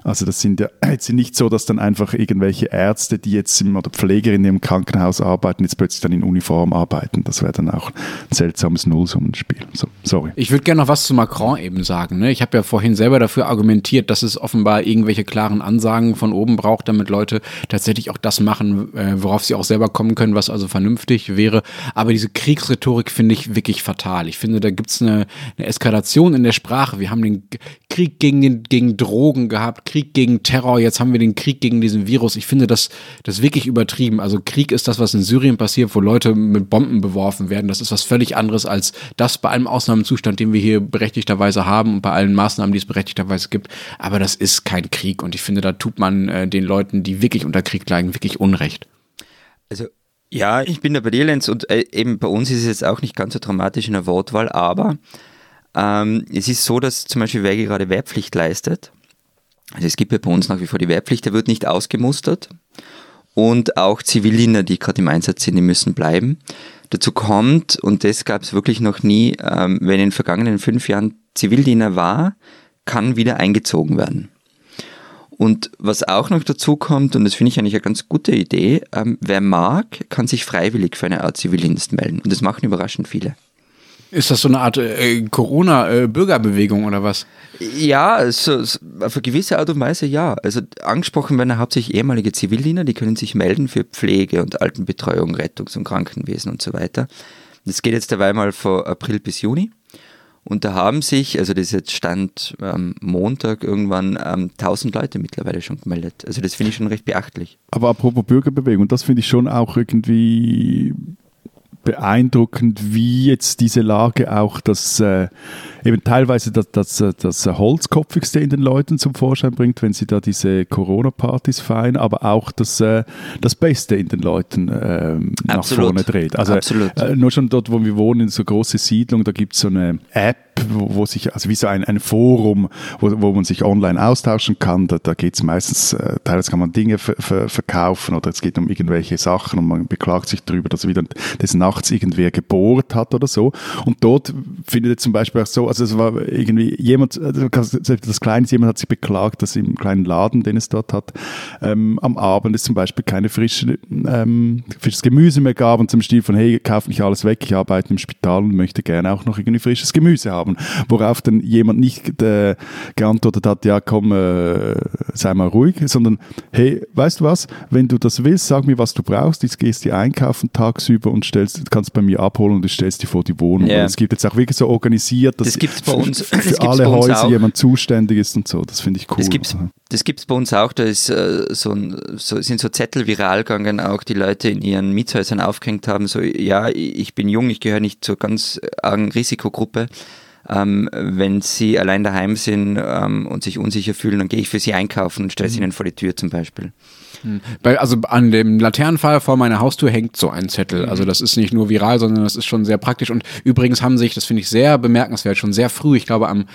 Also das sind ja jetzt nicht so, dass dann einfach irgendwelche Ärzte, die jetzt im, oder Pflegerinnen im Krankenhaus arbeiten, jetzt plötzlich dann in Uniform arbeiten. Das wäre dann auch ein seltsames Nullsummenspiel. So, sorry. Ich würde gerne noch was zu Macron eben sagen. Ne? Ich habe ja vorhin selber dafür argumentiert, dass es offenbar irgendwelche klaren Ansagen von oben braucht, damit Leute tatsächlich auch das machen, äh, worauf sie auch selber kommen können, was also vernünftig wäre. Aber diese Kriegsrhetorik finde ich wirklich fatal. Ich finde, da gibt es eine, eine Eskalation in der Sprache. Wir haben den Krieg gegen, gegen Drogen gehabt, Krieg gegen Terror, jetzt haben wir den Krieg gegen diesen Virus. Ich finde das, das wirklich übertrieben. Also Krieg ist das, was in Syrien passiert, wo Leute mit Bomben beworfen werden. Das ist was völlig anderes als das bei einem Ausnahmezustand, den wir hier berechtigterweise haben und bei allen Maßnahmen, die es berechtigterweise gibt. Aber das ist kein Krieg und ich finde, da tut man äh, den Leuten, die wirklich unter Krieg leiden, wirklich Unrecht. Also ja, ich bin da bei dir, Lenz, und äh, eben bei uns ist es jetzt auch nicht ganz so dramatisch in der Wortwahl, aber ähm, es ist so, dass zum Beispiel wer gerade Wehrpflicht leistet, also es gibt ja bei uns nach wie vor die Wehrpflicht, der wird nicht ausgemustert und auch Zivildiener, die gerade im Einsatz sind, die müssen bleiben. Dazu kommt, und das gab es wirklich noch nie, ähm, wenn in den vergangenen fünf Jahren Zivildiener war, kann wieder eingezogen werden. Und was auch noch dazu kommt, und das finde ich eigentlich eine ganz gute Idee, ähm, wer mag, kann sich freiwillig für eine Art Zivildienst melden. Und das machen überraschend viele. Ist das so eine Art äh, Corona-Bürgerbewegung oder was? Ja, so, so, auf eine gewisse Art und Weise ja. Also angesprochen werden hauptsächlich ehemalige Zivildiener, die können sich melden für Pflege und Altenbetreuung, Rettungs- und Krankenwesen und so weiter. Das geht jetzt dabei mal von April bis Juni. Und da haben sich, also das ist jetzt Stand am Montag irgendwann, ähm, 1000 Leute mittlerweile schon gemeldet. Also das finde ich schon recht beachtlich. Aber apropos Bürgerbewegung, das finde ich schon auch irgendwie beeindruckend, wie jetzt diese Lage auch das äh, eben teilweise das, das, das Holzkopfigste in den Leuten zum Vorschein bringt, wenn sie da diese Corona-Partys feiern, aber auch das, äh, das Beste in den Leuten äh, nach vorne dreht. Also äh, nur schon dort, wo wir wohnen, in so große Siedlung, da gibt es so eine App, wo, sich, also wie so ein, ein Forum, wo, wo man sich online austauschen kann. Da, da geht es meistens, äh, teilweise kann man Dinge verkaufen oder es geht um irgendwelche Sachen und man beklagt sich darüber, dass wieder des Nachts irgendwer gebohrt hat oder so. Und dort findet zum Beispiel auch so, also es war irgendwie jemand, also das Kleine, jemand hat sich beklagt, dass im kleinen Laden, den es dort hat, ähm, am Abend es zum Beispiel keine frische, ähm, frisches Gemüse mehr gab und zum Stil von, hey, kauf nicht alles weg, ich arbeite im Spital und möchte gerne auch noch irgendwie frisches Gemüse haben. Worauf dann jemand nicht äh, geantwortet hat, ja komm, äh, sei mal ruhig, sondern hey, weißt du was, wenn du das willst, sag mir, was du brauchst, jetzt gehst du einkaufen tagsüber und stellst, kannst bei mir abholen und du stellst dir vor die Wohnung. Yeah. Es gibt jetzt auch wirklich so organisiert, dass das gibt's bei uns, für, für alle Häuser auch. jemand zuständig ist und so. Das finde ich cool. Das gibt's, das gibt's bei uns auch. Da ist, äh, so, ein, so, sind so Zettel viral gegangen, auch die Leute in ihren Mietshäusern aufgehängt haben, so, ja, ich bin jung, ich gehöre nicht zur ganz argen Risikogruppe. Ähm, wenn sie allein daheim sind ähm, und sich unsicher fühlen, dann gehe ich für sie einkaufen und stelle mhm. sie ihnen vor die Tür zum Beispiel. Bei, also an dem Laternenfall vor meiner Haustür hängt so ein Zettel. Also das ist nicht nur viral, sondern das ist schon sehr praktisch. Und übrigens haben sich, das finde ich sehr bemerkenswert, schon sehr früh, ich glaube am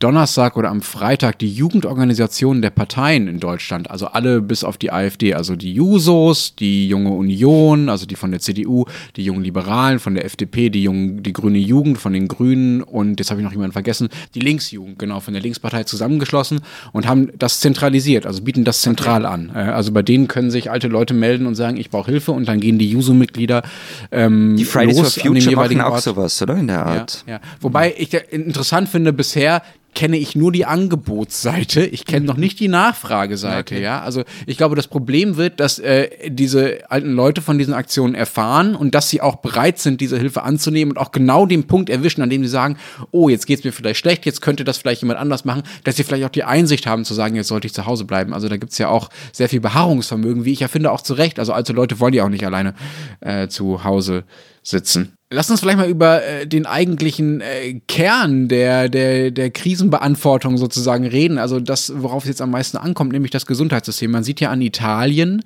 Donnerstag oder am Freitag die Jugendorganisationen der Parteien in Deutschland, also alle bis auf die AfD, also die Jusos, die Junge Union, also die von der CDU, die Jungen Liberalen von der FDP, die, Jungen, die Grüne Jugend von den Grünen und jetzt habe ich noch jemanden vergessen, die Linksjugend, genau, von der Linkspartei zusammengeschlossen und haben das zentralisiert, also bieten das zentral an. Äh, also bei denen können sich alte Leute melden und sagen, ich brauche Hilfe und dann gehen die Juso-Mitglieder ähm, Die Fridays for los dem Future machen auch Ort. sowas, oder? In der Art. Ja, ja. Wobei ich äh, interessant finde, bisher kenne ich nur die Angebotsseite, ich kenne noch nicht die Nachfrageseite, ja. Also ich glaube, das Problem wird, dass äh, diese alten Leute von diesen Aktionen erfahren und dass sie auch bereit sind, diese Hilfe anzunehmen und auch genau den Punkt erwischen, an dem sie sagen, oh, jetzt geht's mir vielleicht schlecht, jetzt könnte das vielleicht jemand anders machen, dass sie vielleicht auch die Einsicht haben zu sagen, jetzt sollte ich zu Hause bleiben. Also da gibt's ja auch sehr viel Beharrungsvermögen, wie ich ja finde, auch zu Recht. Also alte Leute wollen ja auch nicht alleine äh, zu Hause sitzen. Lass uns vielleicht mal über äh, den eigentlichen äh, Kern der, der, der Krisenbeantwortung sozusagen reden. Also das, worauf es jetzt am meisten ankommt, nämlich das Gesundheitssystem. Man sieht ja an Italien,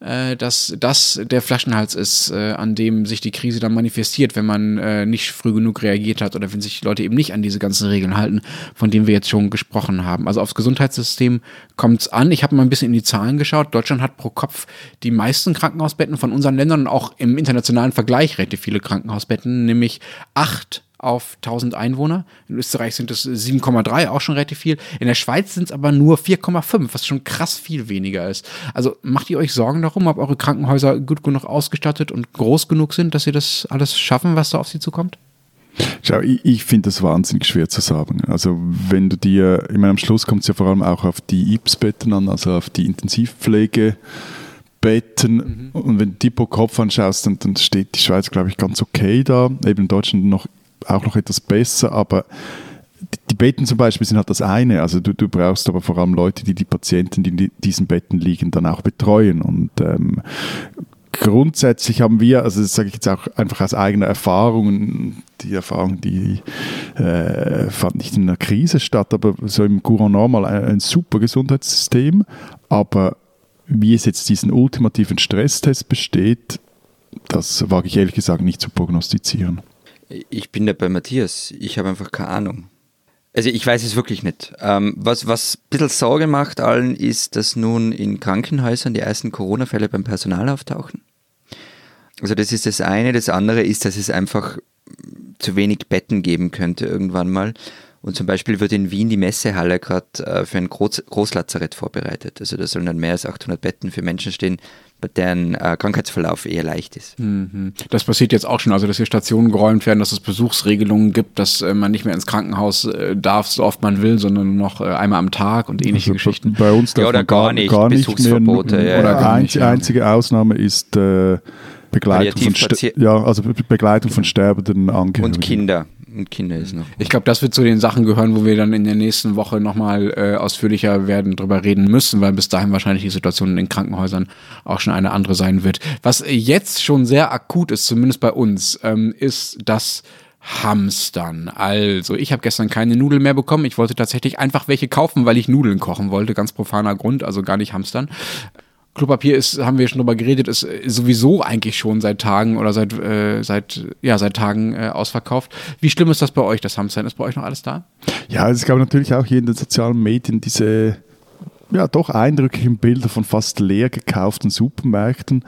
äh, dass das der Flaschenhals ist, äh, an dem sich die Krise dann manifestiert, wenn man äh, nicht früh genug reagiert hat oder wenn sich Leute eben nicht an diese ganzen Regeln halten, von denen wir jetzt schon gesprochen haben. Also aufs Gesundheitssystem kommt es an. Ich habe mal ein bisschen in die Zahlen geschaut. Deutschland hat pro Kopf die meisten Krankenhausbetten von unseren Ländern und auch im internationalen Vergleich relativ viele Krankenhausbetten, nämlich acht auf 1000 Einwohner. In Österreich sind es 7,3, auch schon relativ viel. In der Schweiz sind es aber nur 4,5, was schon krass viel weniger ist. Also macht ihr euch Sorgen darum, ob eure Krankenhäuser gut genug ausgestattet und groß genug sind, dass sie das alles schaffen, was da auf sie zukommt? Schau, ich, ich finde das wahnsinnig schwer zu sagen. Also wenn du dir, ich meine, am Schluss kommt es ja vor allem auch auf die IPS-Betten an, also auf die Intensivpflegebetten. Mhm. Und wenn du die pro Kopf anschaust, dann, dann steht die Schweiz, glaube ich, ganz okay da. Eben in Deutschland noch, auch noch etwas besser, aber die- die Betten zum Beispiel sind halt das eine. Also du, du brauchst aber vor allem Leute, die die Patienten, die in diesen Betten liegen, dann auch betreuen. Und ähm, grundsätzlich haben wir, also das sage ich jetzt auch einfach aus eigener Erfahrung, die Erfahrung, die äh, fand nicht in einer Krise statt, aber so im Courant normal ein, ein super Gesundheitssystem, aber wie es jetzt diesen ultimativen Stresstest besteht, das wage ich ehrlich gesagt nicht zu prognostizieren. Ich bin da bei Matthias. Ich habe einfach keine Ahnung. Also ich weiß es wirklich nicht. Ähm, was, was ein bisschen Sorge macht allen, ist, dass nun in Krankenhäusern die ersten Corona-Fälle beim Personal auftauchen. Also das ist das eine. Das andere ist, dass es einfach zu wenig Betten geben könnte irgendwann mal. Und zum Beispiel wird in Wien die Messehalle gerade äh, für ein Groß Großlazarett vorbereitet. Also da sollen dann mehr als 800 Betten für Menschen stehen, bei deren äh, Krankheitsverlauf eher leicht ist. Mhm. Das passiert jetzt auch schon, also dass hier Stationen geräumt werden, dass es Besuchsregelungen gibt, dass äh, man nicht mehr ins Krankenhaus äh, darf, so oft man will, sondern nur noch äh, einmal am Tag und ähnliche Also Geschichten. Bei uns darf Ja, oder man gar nicht, gar nicht Besuchsverbote, mehr. ja, oder ja. ein, nicht, ja. einzige Ausnahme ist äh, Begleitung von, ja, also Be- Begleitung von sterbenden Angehörigen. Und Kinder. Und Kinder ist noch. Ich glaube, das wird zu den Sachen gehören, wo wir dann in der nächsten Woche nochmal äh, ausführlicher werden drüber reden müssen, weil bis dahin wahrscheinlich die Situation in den Krankenhäusern auch schon eine andere sein wird. Was jetzt schon sehr akut ist, zumindest bei uns, ähm, ist das Hamstern. Also, ich habe gestern keine Nudeln mehr bekommen. Ich wollte tatsächlich einfach welche kaufen, weil ich Nudeln kochen wollte. Ganz profaner Grund, also gar nicht hamstern. Klopapier ist, haben wir schon drüber geredet, ist sowieso eigentlich schon seit Tagen oder seit, äh, seit, ja, seit Tagen äh, ausverkauft. Wie schlimm ist das bei euch, das Hamstern? Ist bei euch noch alles da? Ja, es gab natürlich auch hier in den sozialen Medien diese ja, doch eindrücklichen Bilder von fast leer gekauften Supermärkten.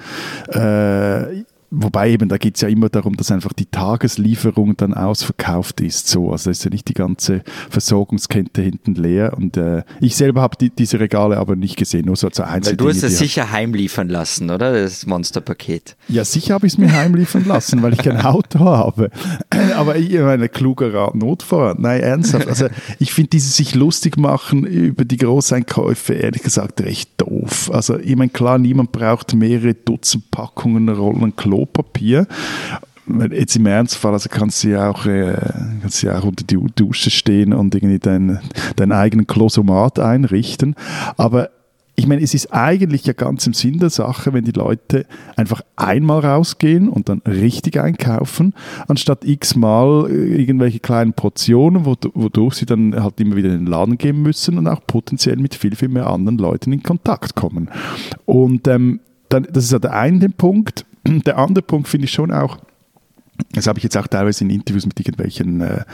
Äh, wobei eben, da geht es ja immer darum, dass einfach die Tageslieferung dann ausverkauft ist. So. Also ist ja nicht die ganze Versorgungskette hinten leer. Und äh, ich selber habe die, diese Regale aber nicht gesehen, nur so als Weil einzelne du hast es sicher heimliefern lassen, oder? Das Monsterpaket. Ja, sicher habe ich es mir heimliefern lassen, weil ich kein Auto habe. Aber ich meine, kluger Notvorrat. Nein, ernsthaft. Also ich finde dieses sich lustig machen über die Großeinkäufe ehrlich gesagt recht doof. Also ich meine, klar, niemand braucht mehrere Dutzend Packungen Rollen Klopapier. Jetzt im Ernstfall, also kannst du ja auch, äh, auch unter die Dusche stehen und irgendwie deinen deinen eigenen Klosomat einrichten. Aber ich meine, es ist eigentlich ja ganz im Sinn der Sache, wenn die Leute einfach einmal rausgehen und dann richtig einkaufen, anstatt x-mal äh, irgendwelche kleinen Portionen, wod- wodurch sie dann halt immer wieder in den Laden gehen müssen und auch potenziell mit viel, viel mehr anderen Leuten in Kontakt kommen. Und ähm, dann, das ist ja der eine Punkt. Der andere Punkt finde ich schon auch, Das habe ich jetzt auch teilweise in Interviews mit irgendwelchen äh,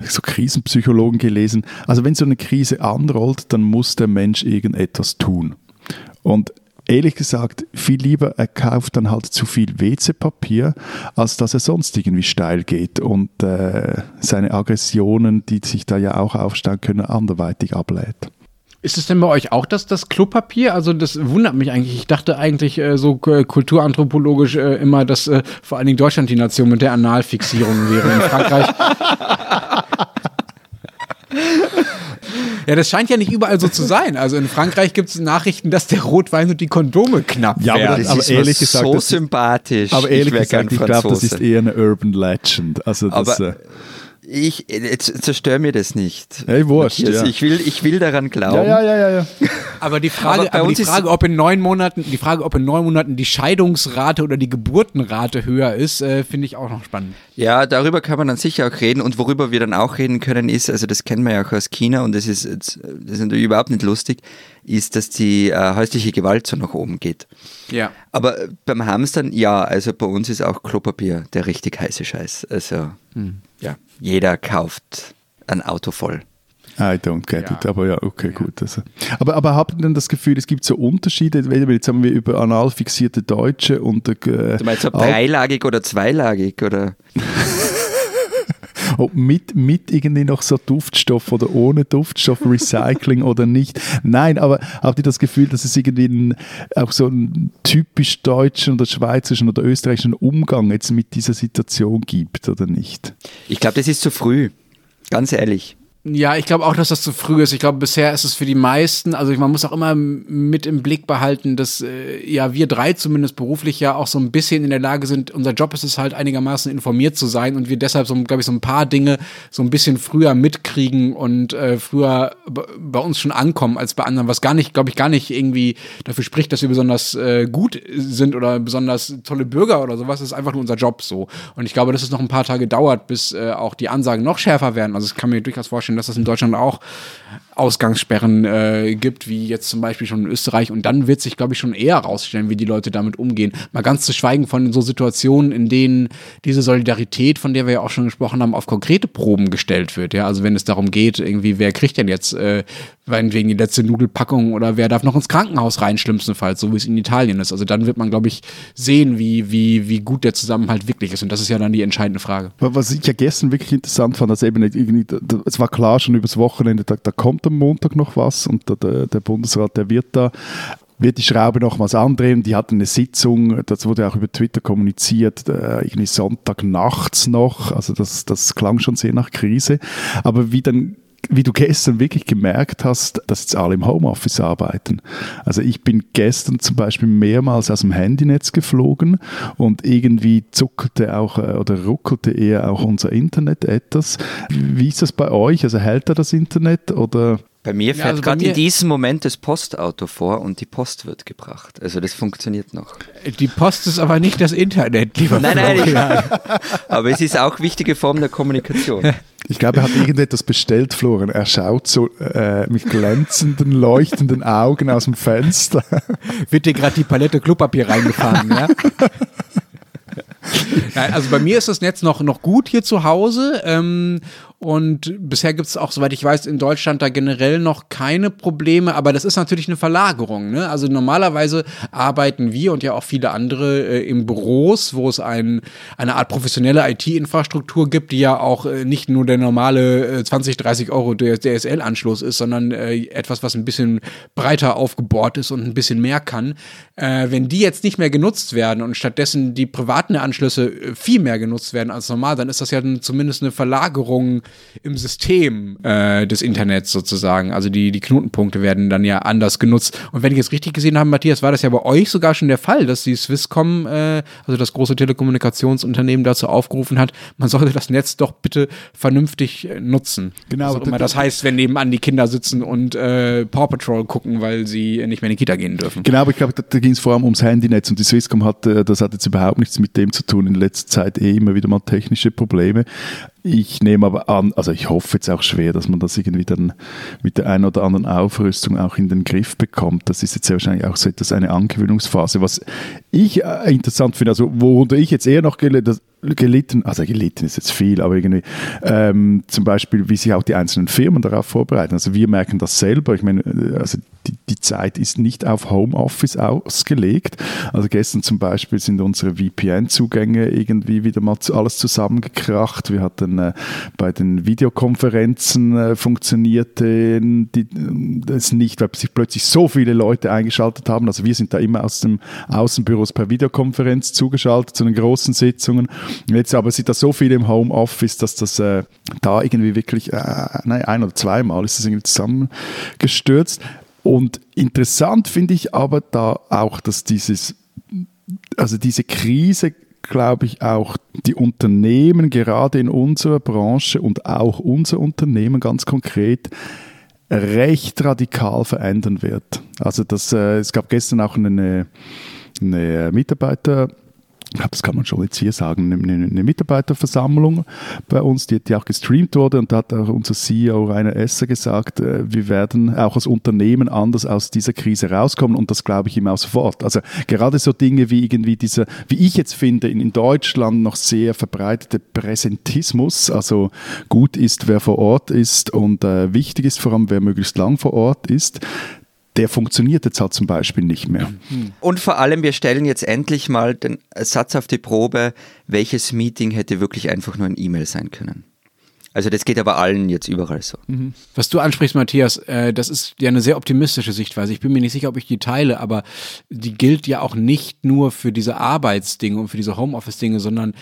so Krisenpsychologen gelesen. Also wenn so eine Krise anrollt, dann muss der Mensch irgendetwas tun. Und ehrlich gesagt, viel lieber er kauft dann halt zu viel WC-Papier, als dass er sonst irgendwie steil geht und äh, seine Aggressionen, die sich da ja auch aufstellen können, anderweitig ablädt. Ist es denn bei euch auch das, das Klopapier? Also das wundert mich eigentlich. Ich dachte eigentlich äh, so äh, kulturanthropologisch äh, immer, dass äh, vor allen Dingen Deutschland die Nation mit der Analfixierung wäre. In Frankreich Ja, das scheint ja nicht überall so zu sein. Also in Frankreich gibt es Nachrichten, dass der Rotwein und die Kondome knapp Ja, aber werden. das Das aber ist ehrlich gesagt, so das- sympathisch. Aber ehrlich wär gesagt, ich glaube, das ist eher eine Urban Legend. Also das, Aber äh, ich jetzt zerstör mir das nicht. Ey, wurscht, Matthias, ja. Ich, will, ich will daran glauben. ja, ja, ja, ja. Aber die Frage, Aber aber die Frage, ob in neun Monaten, die Frage, ob in neun Monaten die Scheidungsrate oder die Geburtenrate höher ist, äh, finde ich auch noch spannend. Ja, darüber kann man dann sicher auch reden. Und worüber wir dann auch reden können, ist, also das kennen wir ja auch aus China und das ist, das ist natürlich überhaupt nicht lustig, ist, dass die äh, häusliche Gewalt so nach oben geht. Ja. Aber beim Hamstern, ja, also bei uns ist auch Klopapier der richtig heiße Scheiß. Also, ja, jeder kauft ein Auto voll. I don't get Ja. it, aber ja, okay, gut. Also. Aber, aber habt ihr denn das Gefühl, es gibt so Unterschiede? Weil Jetzt haben wir über anal fixierte Deutsche und äh, Du meinst so dreilagig oder zweilagig oder? ob mit, mit irgendwie noch so Duftstoff oder ohne Duftstoff, Recycling oder nicht. Nein, aber habt ihr das Gefühl, dass es irgendwie einen, auch so einen typisch deutschen oder schweizerischen oder österreichischen Umgang jetzt mit dieser Situation gibt oder nicht? Ich glaube, das ist zu früh. Ganz ehrlich. Ja, ich glaube auch, dass das zu früh ist. Ich glaube, bisher ist es für die meisten, also man muss auch immer mit im Blick behalten, dass äh, ja wir drei zumindest beruflich ja auch so ein bisschen in der Lage sind, unser Job ist es halt einigermaßen informiert zu sein und wir deshalb so, glaube ich, so ein paar Dinge so ein bisschen früher mitkriegen und äh, früher bei uns schon ankommen als bei anderen, was gar nicht, glaube ich, gar nicht irgendwie dafür spricht, dass wir besonders äh, gut sind oder besonders tolle Bürger oder sowas. Das ist einfach nur unser Job so. Und ich glaube, dass es noch ein paar Tage dauert, bis äh, auch die Ansagen noch schärfer werden. Also ich kann mir durchaus vorstellen, dass es in Deutschland auch Ausgangssperren äh, gibt, wie jetzt zum Beispiel schon in Österreich. Und dann wird sich, glaube ich, schon eher herausstellen, wie die Leute damit umgehen. Mal ganz zu schweigen von so Situationen, in denen diese Solidarität, von der wir ja auch schon gesprochen haben, auf konkrete Proben gestellt wird. Ja, also wenn es darum geht, irgendwie, wer kriegt denn jetzt äh, meinetwegen die letzte Nudelpackung oder wer darf noch ins Krankenhaus rein, schlimmstenfalls, so wie es in Italien ist. Also dann wird man, glaube ich, sehen, wie, wie, wie gut der Zusammenhalt wirklich ist. Und das ist ja dann die entscheidende Frage. Was ich ja gestern wirklich interessant fand, dass eben es war klar schon übers Wochenende, da, da kommt am Montag noch was und der, der Bundesrat, der wird da wird die Schraube nochmals andrehen. Die hatten eine Sitzung, das wurde auch über Twitter kommuniziert, äh, irgendwie Sonntag nachts noch. Also das, das klang schon sehr nach Krise. Aber wie dann wie du gestern wirklich gemerkt hast, dass jetzt alle im Homeoffice arbeiten. Also ich bin gestern zum Beispiel mehrmals aus dem Handynetz geflogen und irgendwie zuckelte auch äh, oder ruckelte eher auch unser Internet etwas. Wie ist das bei euch? Also hält da das Internet oder? Bei mir fährt also bei gerade in diesem Moment das Postauto vor und die Post wird gebracht. Also das funktioniert noch. Die Post ist aber nicht das Internet, lieber Nein, nein, Florian. Aber es ist auch wichtige Form der Kommunikation. Ich glaube, er hat irgendetwas bestellt, Florian. Er schaut so äh, mit glänzenden, leuchtenden Augen aus dem Fenster. Wird dir gerade die Palette Klopapier reingefahren, ja? Nein, also bei mir ist das Netz noch, noch gut hier zu Hause. Ähm, und bisher gibt es auch, soweit ich weiß, in Deutschland da generell noch keine Probleme. Aber das ist natürlich eine Verlagerung. Ne? Also normalerweise arbeiten wir und ja auch viele andere äh, in Büros, wo es ein, eine Art professionelle IT-Infrastruktur gibt, die ja auch äh, nicht nur der normale äh, 20, 30 Euro DSL-Anschluss ist, sondern äh, etwas, was ein bisschen breiter aufgebohrt ist und ein bisschen mehr kann. Äh, wenn die jetzt nicht mehr genutzt werden und stattdessen die privaten Anschlüsse äh, viel mehr genutzt werden als normal, dann ist das ja zumindest eine Verlagerung im System äh, des Internets sozusagen. Also die, die Knotenpunkte werden dann ja anders genutzt. Und wenn ich es richtig gesehen habe, Matthias, war das ja bei euch sogar schon der Fall, dass die Swisscom, äh, also das große Telekommunikationsunternehmen, dazu aufgerufen hat, man sollte das Netz doch bitte vernünftig äh, nutzen. Genau, auch immer das heißt, wenn nebenan die Kinder sitzen und äh, Paw Patrol gucken, weil sie nicht mehr in die Kita gehen dürfen. Genau, aber ich glaube, da, da ging es vor allem ums Handynetz und die Swisscom hat, äh, das hat jetzt überhaupt nichts mit dem zu tun. In letzter Zeit eh immer wieder mal technische Probleme. Ich nehme aber an, also ich hoffe jetzt auch schwer, dass man das irgendwie dann mit der einen oder anderen Aufrüstung auch in den Griff bekommt. Das ist jetzt sehr wahrscheinlich auch so etwas eine Angewöhnungsphase. Was ich äh, interessant finde, also worunter ich jetzt eher noch gelitten, also gelitten ist jetzt viel, aber irgendwie ähm, zum Beispiel, wie sich auch die einzelnen Firmen darauf vorbereiten. Also wir merken das selber. Ich meine, äh, also die, die Zeit ist nicht auf Homeoffice ausgelegt. Also gestern zum Beispiel sind unsere VPN-Zugänge irgendwie wieder mal alles zusammengekracht. Wir hatten äh, bei den Videokonferenzen äh, funktionierte die, das nicht, weil sich plötzlich so viele Leute eingeschaltet haben. Also wir sind da immer aus dem Außenbüros per Videokonferenz zugeschaltet zu den großen Sitzungen. Jetzt aber sind da so viele im Homeoffice, dass das äh, da irgendwie wirklich, äh, nein, ein oder zweimal ist das irgendwie zusammengestürzt. Und interessant finde ich aber da auch, dass dieses, also diese Krise, glaube ich, auch die Unternehmen gerade in unserer Branche und auch unser Unternehmen ganz konkret recht radikal verändern wird. Also das, äh, es gab gestern auch eine, eine Mitarbeiter ich glaube, das kann man schon jetzt hier sagen, eine, eine, Mitarbeiterversammlung bei uns, die, die auch gestreamt wurde. Und da hat auch unser CEO Rainer Esser gesagt, äh, wir werden auch als Unternehmen anders aus dieser Krise rauskommen. Und das glaube ich ihm auch sofort. Also gerade so Dinge wie irgendwie dieser, wie ich jetzt finde, in, in Deutschland noch sehr verbreitete Präsentismus, also gut ist, wer vor Ort ist. Und äh, wichtig ist vor allem, wer möglichst lang vor Ort ist, der funktioniert jetzt halt zum Beispiel nicht mehr. Und vor allem, wir stellen jetzt endlich mal den Satz auf die Probe, welches Meeting hätte wirklich einfach nur ein E-Mail sein können. Also das geht aber allen jetzt überall so. Mhm. Was du ansprichst, Matthias, äh, das ist ja eine sehr optimistische Sichtweise. Ich bin mir nicht sicher, ob ich die teile, aber die gilt ja auch nicht nur für diese Arbeitsdinge und für diese Homeoffice-Dinge, sondern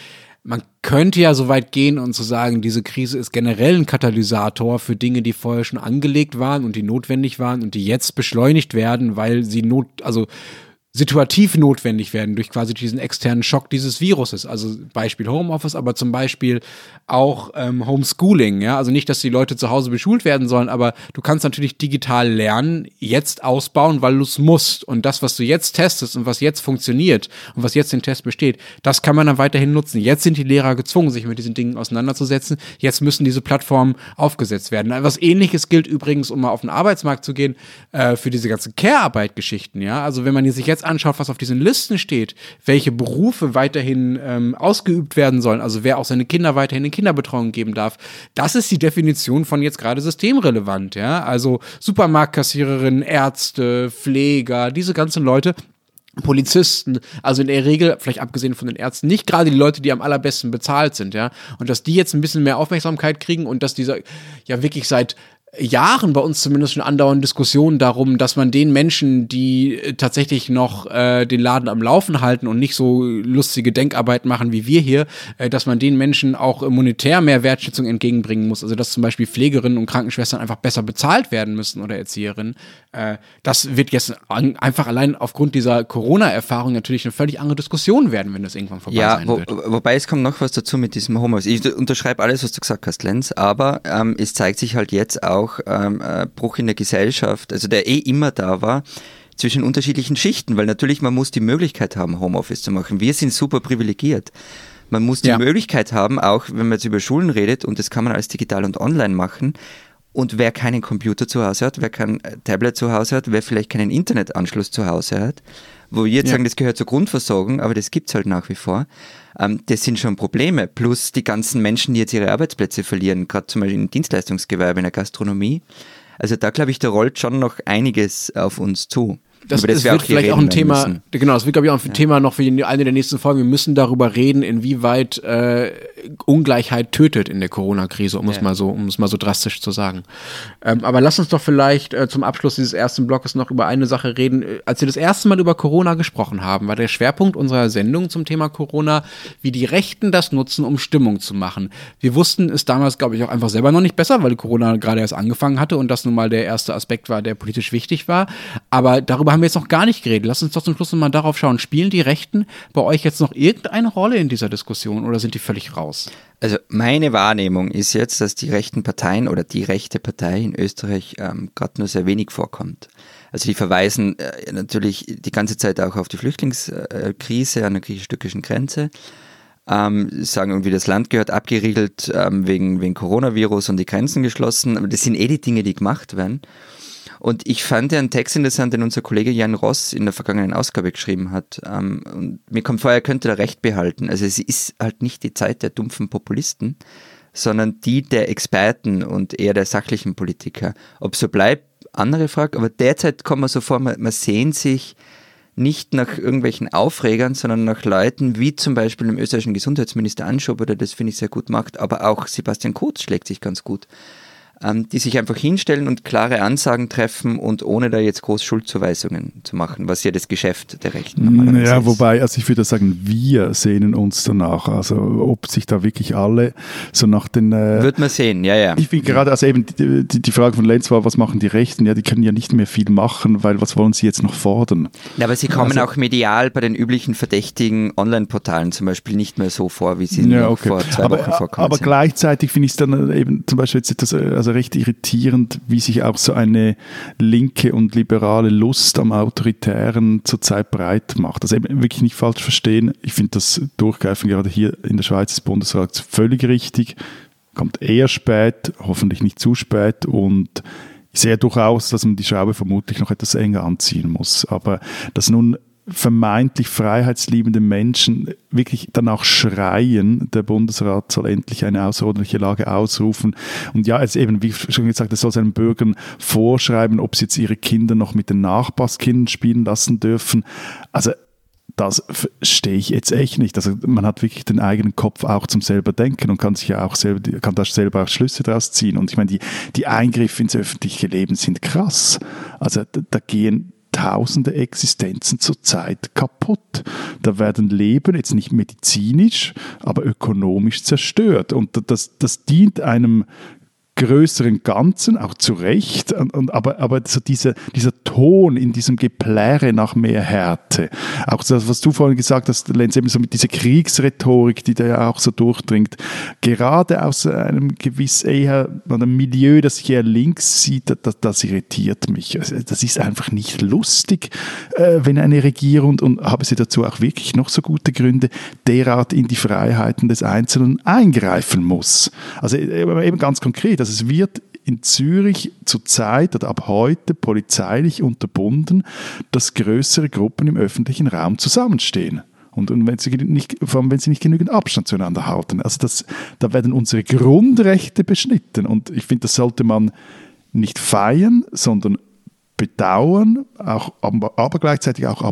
man könnte ja so weit gehen und zu sagen, diese Krise ist generell ein Katalysator für Dinge, die vorher schon angelegt waren und die notwendig waren und die jetzt beschleunigt werden, weil sie not, also situativ notwendig werden durch quasi diesen externen Schock dieses Viruses. Also Beispiel Homeoffice, aber zum Beispiel auch ähm, Homeschooling. Ja, also nicht, dass die Leute zu Hause beschult werden sollen, aber du kannst natürlich digital lernen, jetzt ausbauen, weil du es musst. Und das, was du jetzt testest und was jetzt funktioniert und was jetzt den Test besteht, das kann man dann weiterhin nutzen. Jetzt sind die Lehrer gezwungen, sich mit diesen Dingen auseinanderzusetzen. Jetzt müssen diese Plattformen aufgesetzt werden. Was Ähnliches gilt übrigens, um mal auf den Arbeitsmarkt zu gehen, äh, für diese ganzen Care-Arbeit-Geschichten. Ja, also wenn man sich jetzt anschaut, was auf diesen Listen steht, welche Berufe weiterhin ähm, ausgeübt werden sollen, also wer auch seine Kinder weiterhin in Kinderbetreuung geben darf, das ist die Definition von jetzt gerade systemrelevant, ja. Also Supermarktkassiererinnen, Ärzte, Pfleger, diese ganzen Leute, Polizisten, also in der Regel, vielleicht abgesehen von den Ärzten, nicht gerade die Leute, die am allerbesten bezahlt sind, ja. Und dass die jetzt ein bisschen mehr Aufmerksamkeit kriegen und dass dieser ja wirklich seit Jahren bei uns zumindest schon andauernd Diskussionen darum, dass man den Menschen, die äh, tatsächlich noch äh, den Laden am Laufen halten und nicht so lustige Denkarbeit machen wie wir hier, äh, dass man den Menschen auch monetär mehr Wertschätzung entgegenbringen muss. Also dass zum Beispiel Pflegerinnen und Krankenschwestern einfach besser bezahlt werden müssen oder Erzieherinnen. Äh, das wird jetzt an, einfach allein aufgrund dieser Corona-Erfahrung natürlich eine völlig andere Diskussion werden, wenn das irgendwann vorbei ja, sein wo, wird. Wobei es kommt noch was dazu mit diesem Homeoffice. Ich unterschreibe alles, was du gesagt hast, Lenz, aber ähm, es zeigt sich halt jetzt auch, auch ähm, äh, Bruch in der Gesellschaft, also der eh immer da war, zwischen unterschiedlichen Schichten, weil natürlich man muss die Möglichkeit haben, Homeoffice zu machen. Wir sind super privilegiert. Man muss die ja. Möglichkeit haben, auch wenn man jetzt über Schulen redet, und das kann man alles digital und online machen. Und wer keinen Computer zu Hause hat, wer kein äh, Tablet zu Hause hat, wer vielleicht keinen Internetanschluss zu Hause hat, wo wir jetzt ja. sagen, das gehört zur Grundversorgung, aber das gibt es halt nach wie vor, ähm, das sind schon Probleme. Plus die ganzen Menschen, die jetzt ihre Arbeitsplätze verlieren, gerade zum Beispiel im Dienstleistungsgewerbe, in der Gastronomie. Also da glaube ich, da rollt schon noch einiges auf uns zu. Das, das, das wird vielleicht auch ein Thema, müssen. genau, das wird glaube ich auch ein ja. Thema noch für eine der nächsten Folgen. Wir müssen darüber reden, inwieweit äh, Ungleichheit tötet in der Corona-Krise, um ja. es mal so, um es mal so drastisch zu sagen. Ähm, aber lass uns doch vielleicht äh, zum Abschluss dieses ersten Blockes noch über eine Sache reden. Als wir das erste Mal über Corona gesprochen haben, war der Schwerpunkt unserer Sendung zum Thema Corona, wie die Rechten das nutzen, um Stimmung zu machen. Wir wussten es damals, glaube ich, auch einfach selber noch nicht besser, weil Corona gerade erst angefangen hatte und das nun mal der erste Aspekt war, der politisch wichtig war. Aber darüber haben wir jetzt noch gar nicht geredet. Lass uns doch zum Schluss noch mal darauf schauen. Spielen die Rechten bei euch jetzt noch irgendeine Rolle in dieser Diskussion oder sind die völlig raus? Also meine Wahrnehmung ist jetzt, dass die rechten Parteien oder die rechte Partei in Österreich ähm, gerade nur sehr wenig vorkommt. Also die verweisen äh, natürlich die ganze Zeit auch auf die Flüchtlingskrise an der griechisch-türkischen Grenze. ähm, sagen irgendwie, das Land gehört abgeriegelt ähm, wegen, wegen Coronavirus und die Grenzen geschlossen. Aber das sind eh die Dinge, die gemacht werden. Und ich fand einen Text interessant, den unser Kollege Jan Ross in der vergangenen Ausgabe geschrieben hat. Ähm, und mir kommt vor, er könnte da recht behalten. Also es ist halt nicht die Zeit der dumpfen Populisten, sondern die der Experten und eher der sachlichen Politiker. Ob so bleibt, andere Frage. Aber derzeit kommt man so vor, man, man sehnt sich nicht nach irgendwelchen Aufregern, sondern nach Leuten wie zum Beispiel dem österreichischen Gesundheitsminister Anschober, der das finde ich sehr gut macht, aber auch Sebastian Kurz schlägt sich ganz gut die sich einfach hinstellen und klare Ansagen treffen und ohne da jetzt groß Schuldzuweisungen zu machen, was ja das Geschäft der Rechten normalerweise Ja, wobei, also ich würde sagen, wir sehnen uns danach. Also ob sich da wirklich alle so nach den... Äh, Wird man sehen, ja, ja. Ich finde gerade, also eben die, die, die, Frage von Lenz war, was machen die Rechten? Ja, die können ja nicht mehr viel machen, weil was wollen sie jetzt noch fordern? Ja, aber sie kommen also, auch medial bei den üblichen verdächtigen Online-Portalen zum Beispiel nicht mehr so vor, wie sie ja, okay. vor zwei aber, Wochen vorkommen Aber sind. gleichzeitig finde ich es dann eben zum Beispiel jetzt etwas, also also recht irritierend, wie sich auch so eine linke und liberale Lust am Autoritären zurzeit breit macht. Also eben wirklich nicht falsch verstehen. Ich finde das Durchgreifen gerade hier in der Schweiz des Bundesrats völlig richtig. Kommt eher spät, hoffentlich nicht zu spät und ich sehe durchaus, dass man die Schraube vermutlich noch etwas enger anziehen muss. Aber dass nun vermeintlich freiheitsliebende Menschen wirklich danach schreien, der Bundesrat soll endlich eine außerordentliche Lage ausrufen. Und ja, es eben, wie schon gesagt, es soll seinen Bürgern vorschreiben, ob sie jetzt ihre Kinder noch mit den Nachbarskindern spielen lassen dürfen. Also das verstehe ich jetzt echt nicht. Also man hat wirklich den eigenen Kopf auch zum selber denken und kann sich ja auch selber, kann da selber auch Schlüsse draus ziehen. Und ich meine, die, die Eingriffe ins öffentliche Leben sind krass. Also da, da gehen tausende Existenzen zurzeit kaputt. Da werden Leben jetzt nicht medizinisch, aber ökonomisch zerstört. Und das, das dient einem größeren Ganzen, auch zu Recht, und, und, aber, aber so diese, dieser Ton in diesem Gepläre nach mehr Härte, auch das, was du vorhin gesagt hast, Lenz, eben so mit dieser Kriegsrhetorik, die da ja auch so durchdringt, gerade aus einem gewiss eher, einem Milieu, das sich eher links sieht, das, das irritiert mich. Also, das ist einfach nicht lustig, äh, wenn eine Regierung, und habe sie dazu auch wirklich noch so gute Gründe, derart in die Freiheiten des Einzelnen eingreifen muss. Also äh, eben ganz konkret, also es wird in Zürich zurzeit oder ab heute polizeilich unterbunden, dass größere Gruppen im öffentlichen Raum zusammenstehen. Und, und wenn, sie nicht, vor allem wenn sie nicht genügend Abstand zueinander halten. Also das, da werden unsere Grundrechte beschnitten. Und ich finde, das sollte man nicht feiern, sondern bedauern, auch, aber gleichzeitig auch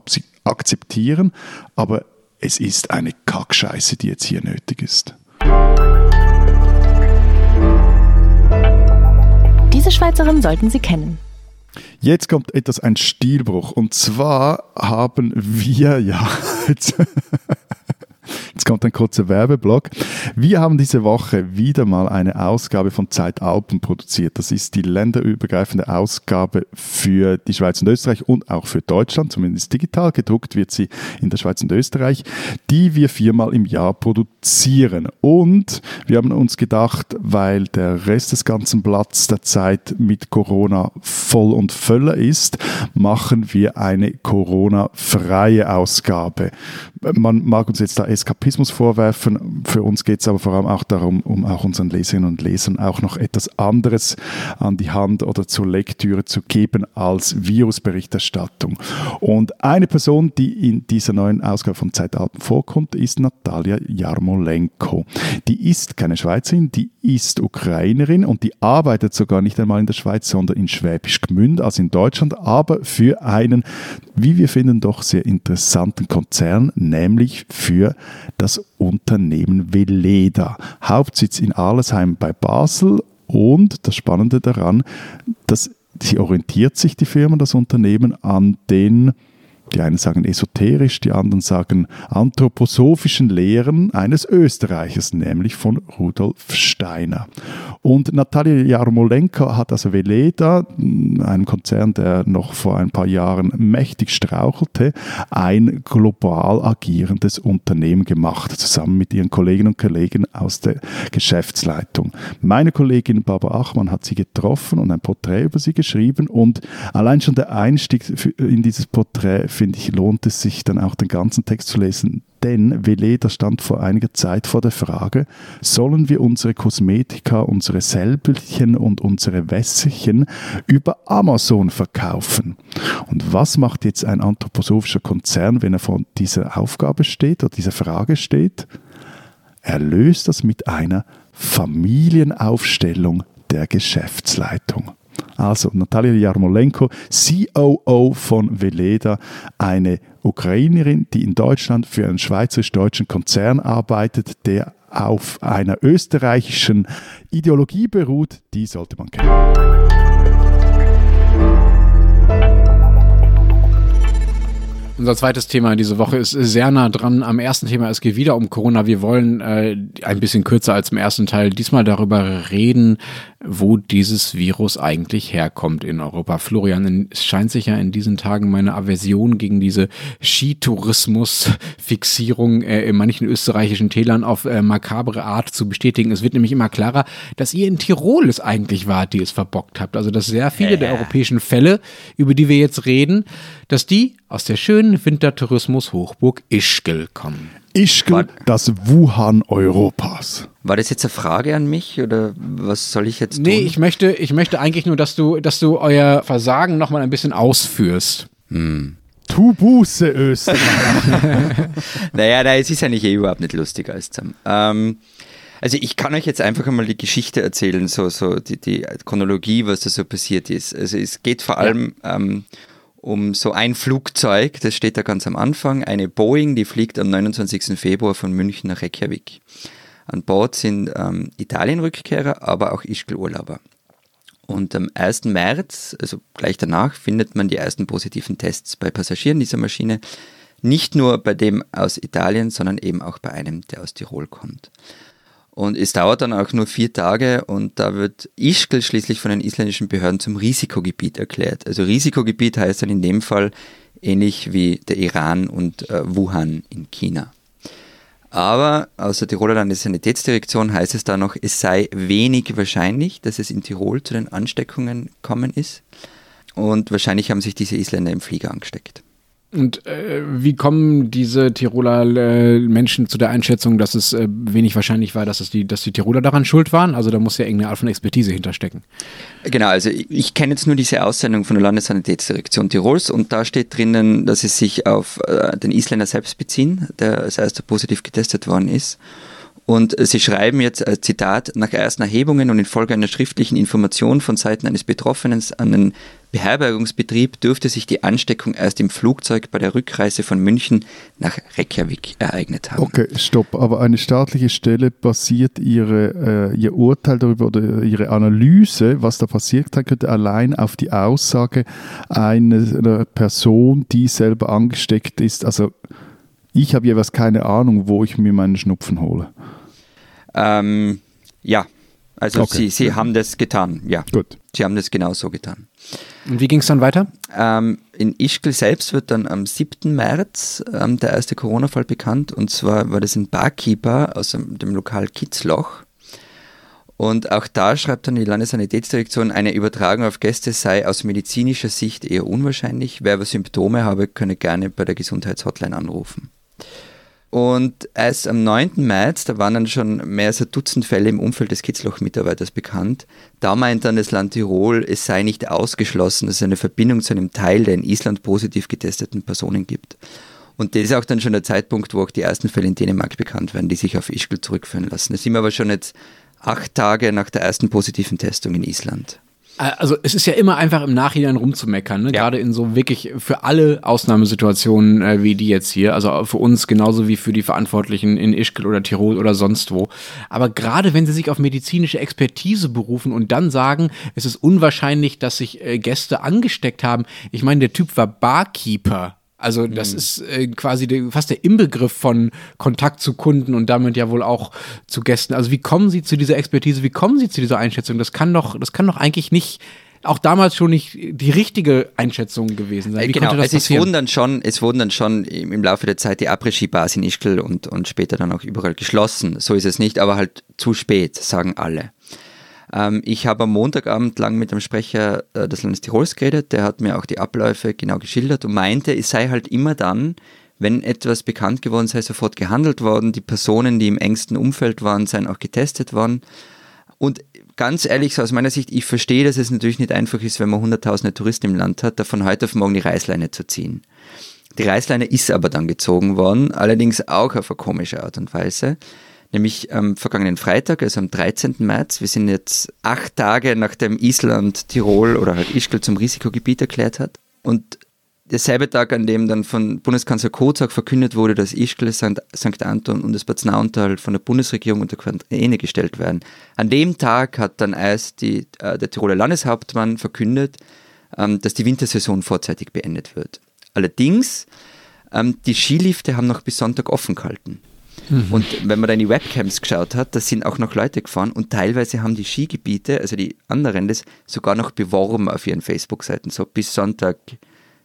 akzeptieren. Aber es ist eine Kackscheiße, die jetzt hier nötig ist. Diese Schweizerin sollten Sie kennen. Jetzt kommt etwas ein Stilbruch. Und zwar haben wir, ja, jetzt, Jetzt kommt ein kurzer Werbeblock. Wir haben diese Woche wieder mal eine Ausgabe von Zeit Alpen produziert. Das ist die länderübergreifende Ausgabe für die Schweiz und Österreich und auch für Deutschland, zumindest digital. Gedruckt wird sie in der Schweiz und Österreich, die wir viermal im Jahr produzieren. Und wir haben uns gedacht, weil der Rest des ganzen Blatts der Zeit mit Corona voll und völler ist, machen wir eine Corona-freie Ausgabe. Man mag uns jetzt da Eskapismus vorwerfen. Für uns geht es aber vor allem auch darum, um auch unseren Leserinnen und Lesern auch noch etwas anderes an die Hand oder zur Lektüre zu geben als Virusberichterstattung. Und eine Person, die in dieser neuen Ausgabe von Zeitalten vorkommt, ist Natalia Jarmolenko. Die ist keine Schweizerin, die ist Ukrainerin und die arbeitet sogar nicht einmal in der Schweiz, sondern in Schwäbisch Gmünd, also in Deutschland, aber für einen, wie wir finden, doch sehr interessanten Konzern, nämlich für das Unternehmen Veleda. Hauptsitz in Arlesheim bei Basel und das Spannende daran, dass sie orientiert sich die Firma, das Unternehmen an den die einen sagen esoterisch, die anderen sagen anthroposophischen Lehren eines Österreichers, nämlich von Rudolf Steiner. Und Natalia Jarmolenko hat also Veleda, einem Konzern, der noch vor ein paar Jahren mächtig strauchelte, ein global agierendes Unternehmen gemacht, zusammen mit ihren Kolleginnen und Kollegen aus der Geschäftsleitung. Meine Kollegin Barbara Achmann hat sie getroffen und ein Porträt über sie geschrieben und allein schon der Einstieg in dieses Porträt finde ich, lohnt es sich dann auch den ganzen Text zu lesen, denn Veleda stand vor einiger Zeit vor der Frage, sollen wir unsere Kosmetika, unsere Sälbelchen und unsere Wässerchen über Amazon verkaufen? Und was macht jetzt ein anthroposophischer Konzern, wenn er vor dieser Aufgabe steht oder dieser Frage steht? Er löst das mit einer Familienaufstellung der Geschäftsleitung. Also Natalia Jarmolenko, COO von Veleda, eine Ukrainerin, die in Deutschland für einen schweizerisch-deutschen Konzern arbeitet, der auf einer österreichischen Ideologie beruht, die sollte man kennen. Unser zweites Thema diese Woche ist sehr nah dran am ersten Thema. Es geht wieder um Corona. Wir wollen äh, ein bisschen kürzer als im ersten Teil diesmal darüber reden, wo dieses Virus eigentlich herkommt in Europa. Florian, es scheint sich ja in diesen Tagen meine Aversion gegen diese Skitourismus-Fixierung äh, in manchen österreichischen Tälern auf äh, makabere Art zu bestätigen. Es wird nämlich immer klarer, dass ihr in Tirol es eigentlich wart, die es verbockt habt. Also dass sehr viele der europäischen Fälle, über die wir jetzt reden, dass die aus der schönen Wintertourismus-Hochburg Ischgl kommen. Ischgl, das Wuhan Europas. War das jetzt eine Frage an mich oder was soll ich jetzt tun? Nee, ich möchte, ich möchte eigentlich nur, dass du, dass du euer Versagen nochmal ein bisschen ausführst. Tu Buße, Österreich. Naja, nein, es ist eigentlich eh überhaupt nicht lustig alles zusammen. Ähm, also ich kann euch jetzt einfach einmal die Geschichte erzählen, so, so die, die Chronologie, was da so passiert ist. Also es geht vor allem ähm, um so ein Flugzeug, das steht da ganz am Anfang, eine Boeing, die fliegt am 29. Februar von München nach Reykjavik. An Bord sind ähm, Italien-Rückkehrer, aber auch Ischgl-Urlauber. Und am 1. März, also gleich danach, findet man die ersten positiven Tests bei Passagieren dieser Maschine. Nicht nur bei dem aus Italien, sondern eben auch bei einem, der aus Tirol kommt. Und es dauert dann auch nur vier Tage und da wird Ischgl schließlich von den isländischen Behörden zum Risikogebiet erklärt. Also Risikogebiet heißt dann in dem Fall ähnlich wie der Iran und äh, Wuhan in China. Aber aus der Tiroler Landessanitätsdirektion heißt es da noch, es sei wenig wahrscheinlich, dass es in Tirol zu den Ansteckungen kommen ist. Und wahrscheinlich haben sich diese Isländer im Flieger angesteckt. Und äh, wie kommen diese Tiroler äh, Menschen zu der Einschätzung, dass es äh, wenig wahrscheinlich war, dass, es die, dass die Tiroler daran schuld waren? Also da muss ja irgendeine Art von Expertise hinterstecken. Genau, also ich, ich kenne jetzt nur diese Aussendung von der Landessanitätsdirektion Tirols und da steht drinnen, dass es sich auf äh, den Isländer selbst beziehen, der als erster positiv getestet worden ist. Und sie schreiben jetzt, äh, Zitat, nach ersten Erhebungen und infolge einer schriftlichen Information von Seiten eines Betroffenen an den Beherbergungsbetrieb dürfte sich die Ansteckung erst im Flugzeug bei der Rückreise von München nach Reykjavik ereignet haben. Okay, stopp. Aber eine staatliche Stelle basiert ihre, äh, ihr Urteil darüber oder ihre Analyse, was da passiert sein könnte, allein auf die Aussage einer Person, die selber angesteckt ist. Also ich habe jeweils keine Ahnung, wo ich mir meinen Schnupfen hole. Ähm, ja, also Okay. sie, sie haben das getan, ja. Gut. Sie haben das genau so getan. Und wie ging es dann weiter? Ähm, in Ischgl selbst wird dann am 7. März ähm, der erste Corona-Fall bekannt. Und zwar war das ein Barkeeper aus dem, dem Lokal Kitzloch. Und auch da schreibt dann die Landessanitätsdirektion, eine Übertragung auf Gäste sei aus medizinischer Sicht eher unwahrscheinlich. Wer aber Symptome habe, könne gerne bei der Gesundheitshotline anrufen. Und erst am 9. März, da waren dann schon mehr als ein Dutzend Fälle im Umfeld des Kitzloch-Mitarbeiters bekannt. Da meint dann das Land Tirol, es sei nicht ausgeschlossen, dass es eine Verbindung zu einem Teil der in Island positiv getesteten Personen gibt. Und das ist auch dann schon der Zeitpunkt, wo auch die ersten Fälle in Dänemark bekannt werden, die sich auf Ischgl zurückführen lassen. Das sind wir aber schon jetzt acht Tage nach der ersten positiven Testung in Island. Also es ist ja immer einfach im Nachhinein rumzumeckern, ne? Ja. gerade in so wirklich für alle Ausnahmesituationen äh, wie die jetzt hier, also für uns genauso wie für die Verantwortlichen in Ischgl oder Tirol oder sonst wo. Aber gerade wenn sie sich auf medizinische Expertise berufen und dann sagen, es ist unwahrscheinlich, dass sich äh, Gäste angesteckt haben. Ich meine, der Typ war Barkeeper. Also das ist äh, quasi der, fast der Inbegriff von Kontakt zu Kunden und damit ja wohl auch zu Gästen. Also wie kommen Sie zu dieser Expertise? Wie kommen Sie zu dieser Einschätzung? Das kann doch, das kann doch eigentlich nicht, auch damals schon nicht die richtige Einschätzung gewesen sein. Wie Äh, genau, konnte das also es passieren? wurden dann schon, es wurden dann schon im im Laufe der Zeit die Après-Ski-Bars in Ischgl und, und später dann auch überall geschlossen. So ist es nicht, aber halt zu spät, sagen alle. Ähm, ich habe am Montagabend lang mit dem Sprecher äh, des Landes Tirols geredet, der hat mir auch die Abläufe genau geschildert und meinte, es sei halt immer dann, wenn etwas bekannt geworden sei, sofort gehandelt worden. Die Personen, die im engsten Umfeld waren, seien auch getestet worden. Und ganz ehrlich, so aus meiner Sicht, ich verstehe, dass es natürlich nicht einfach ist, wenn man hunderttausende Touristen im Land hat, da von heute auf morgen die Reißleine zu ziehen. Die Reißleine ist aber dann gezogen worden, allerdings auch auf eine komische Art und Weise. Nämlich am vergangenen Freitag, also am 13. März. Wir sind jetzt acht Tage nachdem Island Tirol oder halt Ischgl zum Risikogebiet erklärt hat. Und derselbe Tag, an dem dann von Bundeskanzler Kozak verkündet wurde, dass Ischgl, St. Anton und das Bad Nauental von der Bundesregierung unter Quarantäne gestellt werden. An dem Tag hat dann erst die, äh, der Tiroler Landeshauptmann verkündet, ähm, dass die Wintersaison vorzeitig beendet wird. Allerdings, ähm, die Skilifte haben noch bis Sonntag offen gehalten. Mhm. Und wenn man da in die Webcams geschaut hat, da sind auch noch Leute gefahren und teilweise haben die Skigebiete, also die anderen, das sogar noch beworben auf ihren Facebook-Seiten. So bis Sonntag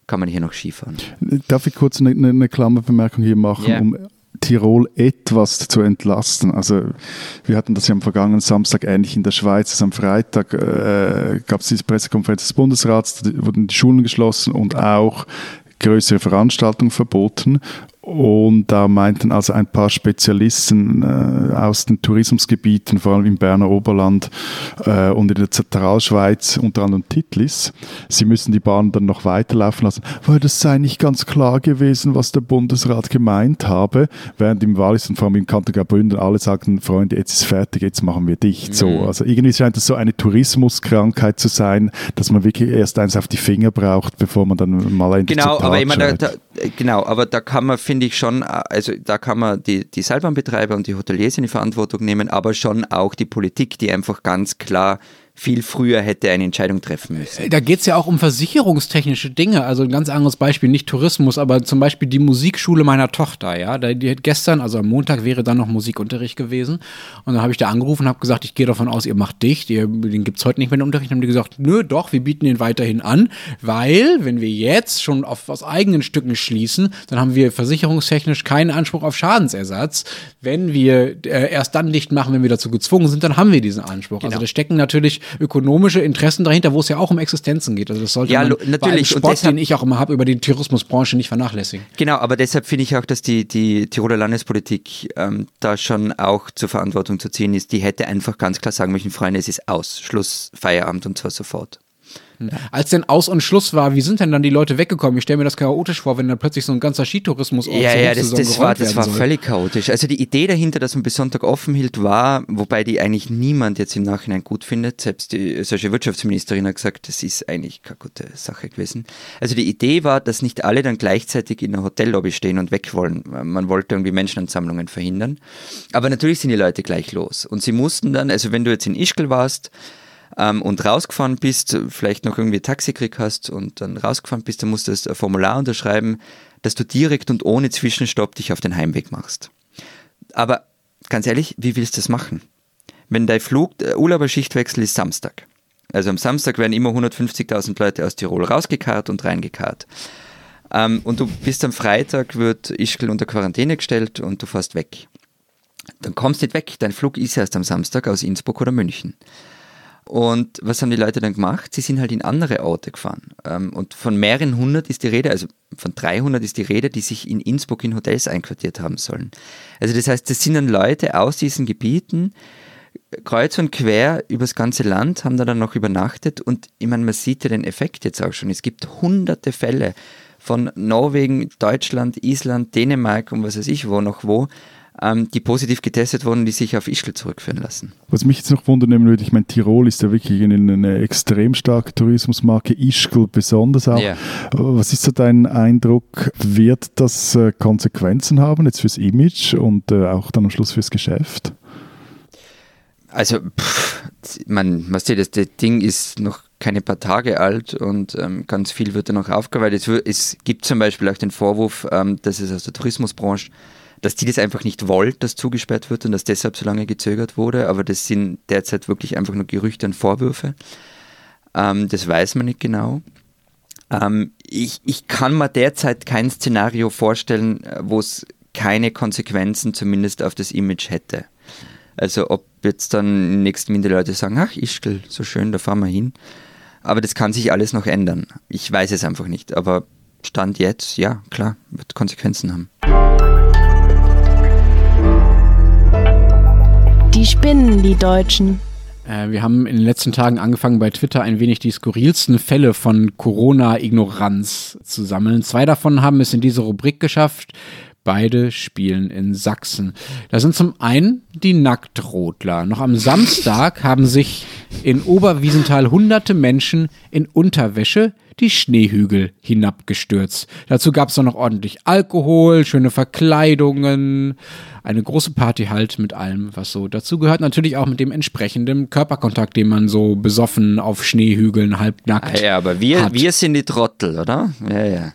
kann man hier noch Skifahren. Darf ich kurz eine, eine Klammerbemerkung hier machen, yeah. um Tirol etwas zu entlasten. Also wir hatten das ja am vergangenen Samstag ähnlich in der Schweiz. Also am Freitag äh, gab es diese Pressekonferenz des Bundesrats, da wurden die Schulen geschlossen und auch größere Veranstaltungen verboten. Und da meinten also ein paar Spezialisten äh, aus den Tourismusgebieten, vor allem im Berner Oberland äh, und in der Zentralschweiz, unter anderem Titlis, sie müssen die Bahn dann noch weiterlaufen lassen, weil das sei nicht ganz klar gewesen, was der Bundesrat gemeint habe, während im Wallis und vor allem im Kanton Graubünden alle sagten, Freunde, jetzt ist fertig, jetzt machen wir dicht. Mhm. So, also irgendwie scheint das so eine Tourismuskrankheit zu sein, dass man wirklich erst eins auf die Finger braucht, bevor man dann mal endlich Genau, aber ich meine, da, da, genau, aber da kann man, finde ich schon, also da kann man die, die Seilbahnbetreiber und die Hoteliers in die Verantwortung nehmen, aber schon auch die Politik, die einfach ganz klar viel früher hätte eine Entscheidung treffen müssen. Da geht es ja auch um versicherungstechnische Dinge. Also ein ganz anderes Beispiel, nicht Tourismus, aber zum Beispiel die Musikschule meiner Tochter. Ja, die hat gestern, also am Montag wäre dann noch Musikunterricht gewesen. Und dann habe ich da angerufen und habe gesagt, ich gehe davon aus, ihr macht dicht, ihr, den gibt es heute nicht mehr den Unterricht. Dann haben die gesagt, nö, doch, wir bieten den weiterhin an, weil wenn wir jetzt schon auf, aus eigenen Stücken schließen, dann haben wir versicherungstechnisch keinen Anspruch auf Schadensersatz. Wenn wir äh, erst dann dicht machen, wenn wir dazu gezwungen sind, dann haben wir diesen Anspruch. Also genau. Also da stecken natürlich ökonomische Interessen dahinter, wo es ja auch um Existenzen geht. Also das sollte ja, man natürlich. Sport, deshalb, den ich auch immer habe, über die Tourismusbranche nicht vernachlässigen. Genau, aber deshalb finde ich auch, dass die, die Tiroler Landespolitik ähm, da schon auch zur Verantwortung zu ziehen ist. Die hätte einfach ganz klar sagen müssen, Freunde, es ist aus, Schluss, Feierabend und zwar sofort. Als denn Aus- und Schluss war, wie sind denn dann die Leute weggekommen? Ich stelle mir das chaotisch vor, wenn dann plötzlich so ein ganzer Skitourismus Ja, ja, das, das war, das war völlig chaotisch. Also die Idee dahinter, dass man bis Sonntag offen hielt, war, wobei die eigentlich niemand jetzt im Nachhinein gut findet. Selbst die österreichische Wirtschaftsministerin hat gesagt, das ist eigentlich keine gute Sache gewesen. Also die Idee war, dass nicht alle dann gleichzeitig in der Hotellobby stehen und weg wollen. Man wollte irgendwie Menschenansammlungen verhindern. Aber natürlich sind die Leute gleich los. Und sie mussten dann, also wenn du jetzt in Ischgl warst, ähm, und rausgefahren bist, vielleicht noch irgendwie Taxi gekriegt hast und dann rausgefahren bist, dann musst du das Formular unterschreiben, dass du direkt und ohne Zwischenstopp dich auf den Heimweg machst. Aber ganz ehrlich, wie willst du das machen? Wenn dein Flug, äh, Urlauberschichtwechsel ist Samstag. Also am Samstag werden immer 150.000 Leute aus Tirol rausgekarrt und reingekarrt. Ähm, und du bist am Freitag, wird Ischgl unter Quarantäne gestellt und du fährst weg. Dann kommst du nicht weg. Dein Flug ist erst am Samstag aus Innsbruck oder München. Und was haben die Leute dann gemacht? Sie sind halt in andere Orte gefahren. Ähm, und von mehreren hundert ist die Rede, also von 300 ist die Rede, die sich in Innsbruck in Hotels einquartiert haben sollen. Also das heißt, das sind dann Leute aus diesen Gebieten, kreuz und quer übers ganze Land, haben da dann noch übernachtet und ich meine, man sieht ja den Effekt jetzt auch schon. Es gibt hunderte Fälle von Norwegen, Deutschland, Island, Dänemark und was weiß ich wo noch wo, ähm, die positiv getestet wurden, die sich auf Ischgl zurückführen lassen. Was mich jetzt noch wundern würde, ich meine, Tirol ist ja wirklich eine, eine extrem starke Tourismusmarke, Ischgl besonders auch. Yeah. Was ist so dein Eindruck? Wird das äh, Konsequenzen haben jetzt fürs Image und äh, auch dann am Schluss fürs Geschäft? Also, pff, man, was das, das Ding ist noch keine paar Tage alt und ähm, ganz viel wird da noch aufgearbeitet. Es, es, gibt zum Beispiel auch den Vorwurf, ähm, dass es aus der Tourismusbranche dass die das einfach nicht wollen, dass zugesperrt wird und dass deshalb so lange gezögert wurde. Aber das sind derzeit wirklich einfach nur Gerüchte und Vorwürfe. Ähm, das weiß man nicht genau. Ähm, ich, ich kann mir derzeit kein Szenario vorstellen, äh, wo es keine Konsequenzen zumindest auf das Image hätte. Also ob jetzt dann im nächsten Minute Leute sagen, ach Ischgl, so schön, da fahren wir hin. Aber das kann sich alles noch ändern. Ich weiß es einfach nicht. Aber Stand jetzt, ja, klar, wird Konsequenzen haben. Die spinnen, die Deutschen. Äh, wir haben in den letzten Tagen angefangen, bei Twitter ein wenig die skurrilsten Fälle von Corona-Ignoranz zu sammeln. Zwei davon haben es in diese Rubrik geschafft. Beide spielen in Sachsen. Da sind zum einen die Nacktrotler. Noch am Samstag haben sich in Oberwiesenthal hunderte Menschen in Unterwäsche die Schneehügel hinabgestürzt. Dazu gab es dann noch ordentlich Alkohol, schöne Verkleidungen, eine große Party halt mit allem, was so dazu gehört. Natürlich auch mit dem entsprechenden Körperkontakt, den man so besoffen auf Schneehügeln halbnackt. Ah Ja, aber wir, hat. wir sind die Trottel, oder? Ja, ja.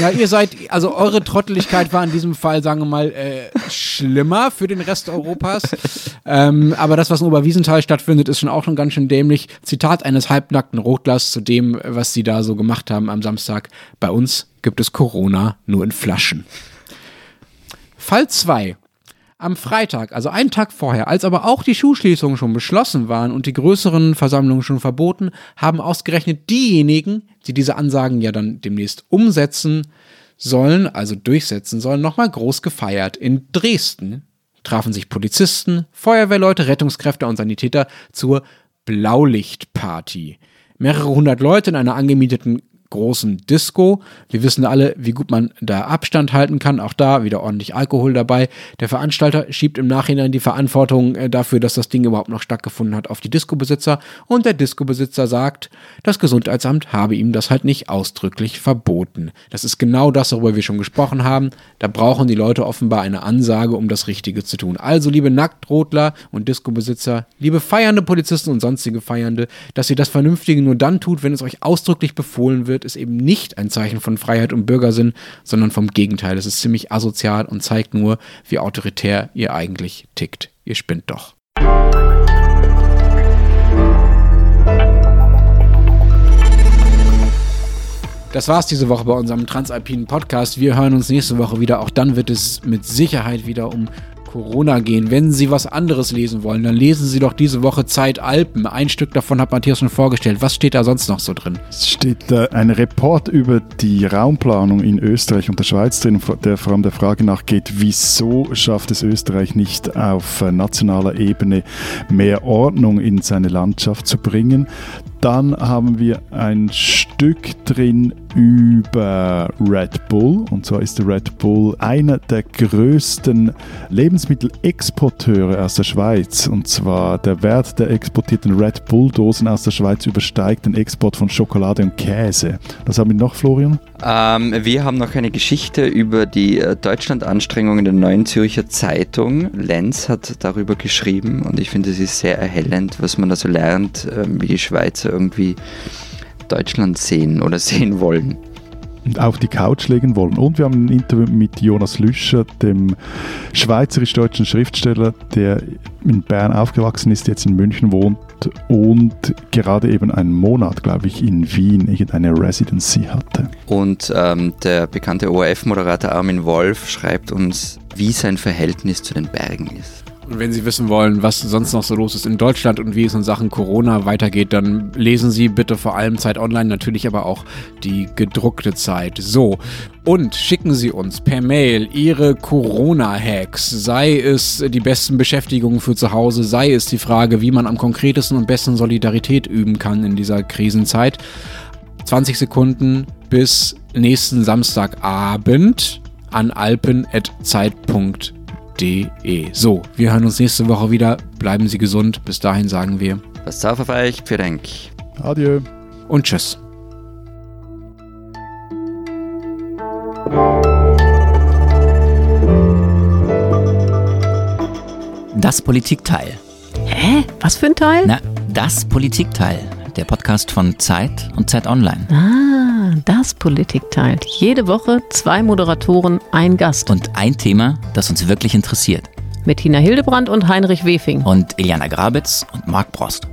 Ja, ihr seid, also eure Trotteligkeit war in diesem Fall, sagen wir mal, äh, schlimmer für den Rest Europas. Ähm, aber das, was in Oberwiesenthal stattfindet, ist schon auch schon ganz schön dämlich. Zitat eines halbnackten Rotlers zu dem, was sie da so gemacht haben am Samstag. Bei uns gibt es Corona nur in Flaschen. Fall 2. Am Freitag, also einen Tag vorher, als aber auch die Schulschließungen schon beschlossen waren und die größeren Versammlungen schon verboten, haben ausgerechnet diejenigen, die diese Ansagen ja dann demnächst umsetzen sollen, also durchsetzen sollen, nochmal groß gefeiert. In Dresden trafen sich Polizisten, Feuerwehrleute, Rettungskräfte und Sanitäter zur Blaulichtparty. Mehrere hundert Leute in einer angemieteten großen Disco. Wir wissen alle, wie gut man da Abstand halten kann. Auch da wieder ordentlich Alkohol dabei. Der Veranstalter schiebt im Nachhinein die Verantwortung äh, dafür, dass das Ding überhaupt noch stattgefunden hat, auf die Disco-Besitzer. Und der Disco-Besitzer sagt, das Gesundheitsamt habe ihm das halt nicht ausdrücklich verboten. Das ist genau das, worüber wir schon gesprochen haben. Da brauchen die Leute offenbar eine Ansage, um das Richtige zu tun. Also, liebe Nacktrotler und Disco-Besitzer, liebe feiernde Polizisten und sonstige Feiernde, dass ihr das Vernünftige nur dann tut, wenn es euch ausdrücklich befohlen wird, ist eben nicht ein Zeichen von Freiheit und Bürgersinn, sondern vom Gegenteil. Es ist ziemlich asozial und zeigt nur, wie autoritär ihr eigentlich tickt. Ihr spinnt doch. Das war's diese Woche bei unserem Transalpinen Podcast. Wir hören uns nächste Woche wieder. Auch dann wird es mit Sicherheit wieder um Corona gehen. Wenn Sie was anderes lesen wollen, dann lesen Sie doch diese Woche Zeit Alpen. Ein Stück davon hat Matthias schon vorgestellt. Was steht da sonst noch so drin? Es steht äh, ein Report über die Raumplanung in Österreich und der Schweiz drin, der vor allem der Frage nachgeht, wieso schafft es Österreich nicht auf nationaler Ebene mehr Ordnung in seine Landschaft zu bringen. Dann haben wir ein Stück drin über Red Bull. Und zwar ist Red Bull einer der größten Lebensmittelexporteure aus der Schweiz. Und zwar der Wert der exportierten Red Bull-Dosen aus der Schweiz übersteigt den Export von Schokolade und Käse. Was haben wir noch, Florian? Ähm, wir haben noch eine Geschichte über die äh, Deutschland-Anstrengungen der Neuen Zürcher Zeitung. Lenz hat darüber geschrieben und ich finde, es ist sehr erhellend, was man da so lernt, äh, wie die Schweizer irgendwie Deutschland sehen oder sehen wollen. Und auf die Couch legen wollen. Und wir haben ein Interview mit Jonas Lüscher, dem schweizerisch-deutschen Schriftsteller, der in Bern aufgewachsen ist, jetzt in München wohnt und gerade eben einen Monat, glaube ich, in Wien irgendeine Residency hatte. Und ähm, der bekannte ORF-Moderator Armin Wolf schreibt uns, wie sein Verhältnis zu den Bergen ist. Und wenn Sie wissen wollen, was sonst noch so los ist in Deutschland und wie es in Sachen Corona weitergeht, dann lesen Sie bitte vor allem Zeit Online, natürlich aber auch die gedruckte Zeit. So, und schicken Sie uns per Mail Ihre Corona-Hacks, sei es die besten Beschäftigungen für zu Hause, sei es die Frage, wie man am konkretesten und besten Solidarität üben kann in dieser Krisenzeit. 20 Sekunden bis nächsten Samstagabend an alpen.zeit.de www.ftf.de. So, wir hören uns nächste Woche wieder. Bleiben Sie gesund. Bis dahin sagen wir Was auf euch, für Denk. Adieu. und tschüss. Das Politikteil. Hä? Was für ein Teil? Na, das Politikteil. Der Podcast von Zeit und Zeit Online. Ah, das Politikteil. Jede Woche zwei Moderatoren, ein Gast. Und ein Thema, das uns wirklich interessiert. Mit Tina Hildebrand und Heinrich Wefing. Und Iliana Grabitz und Marc Brost.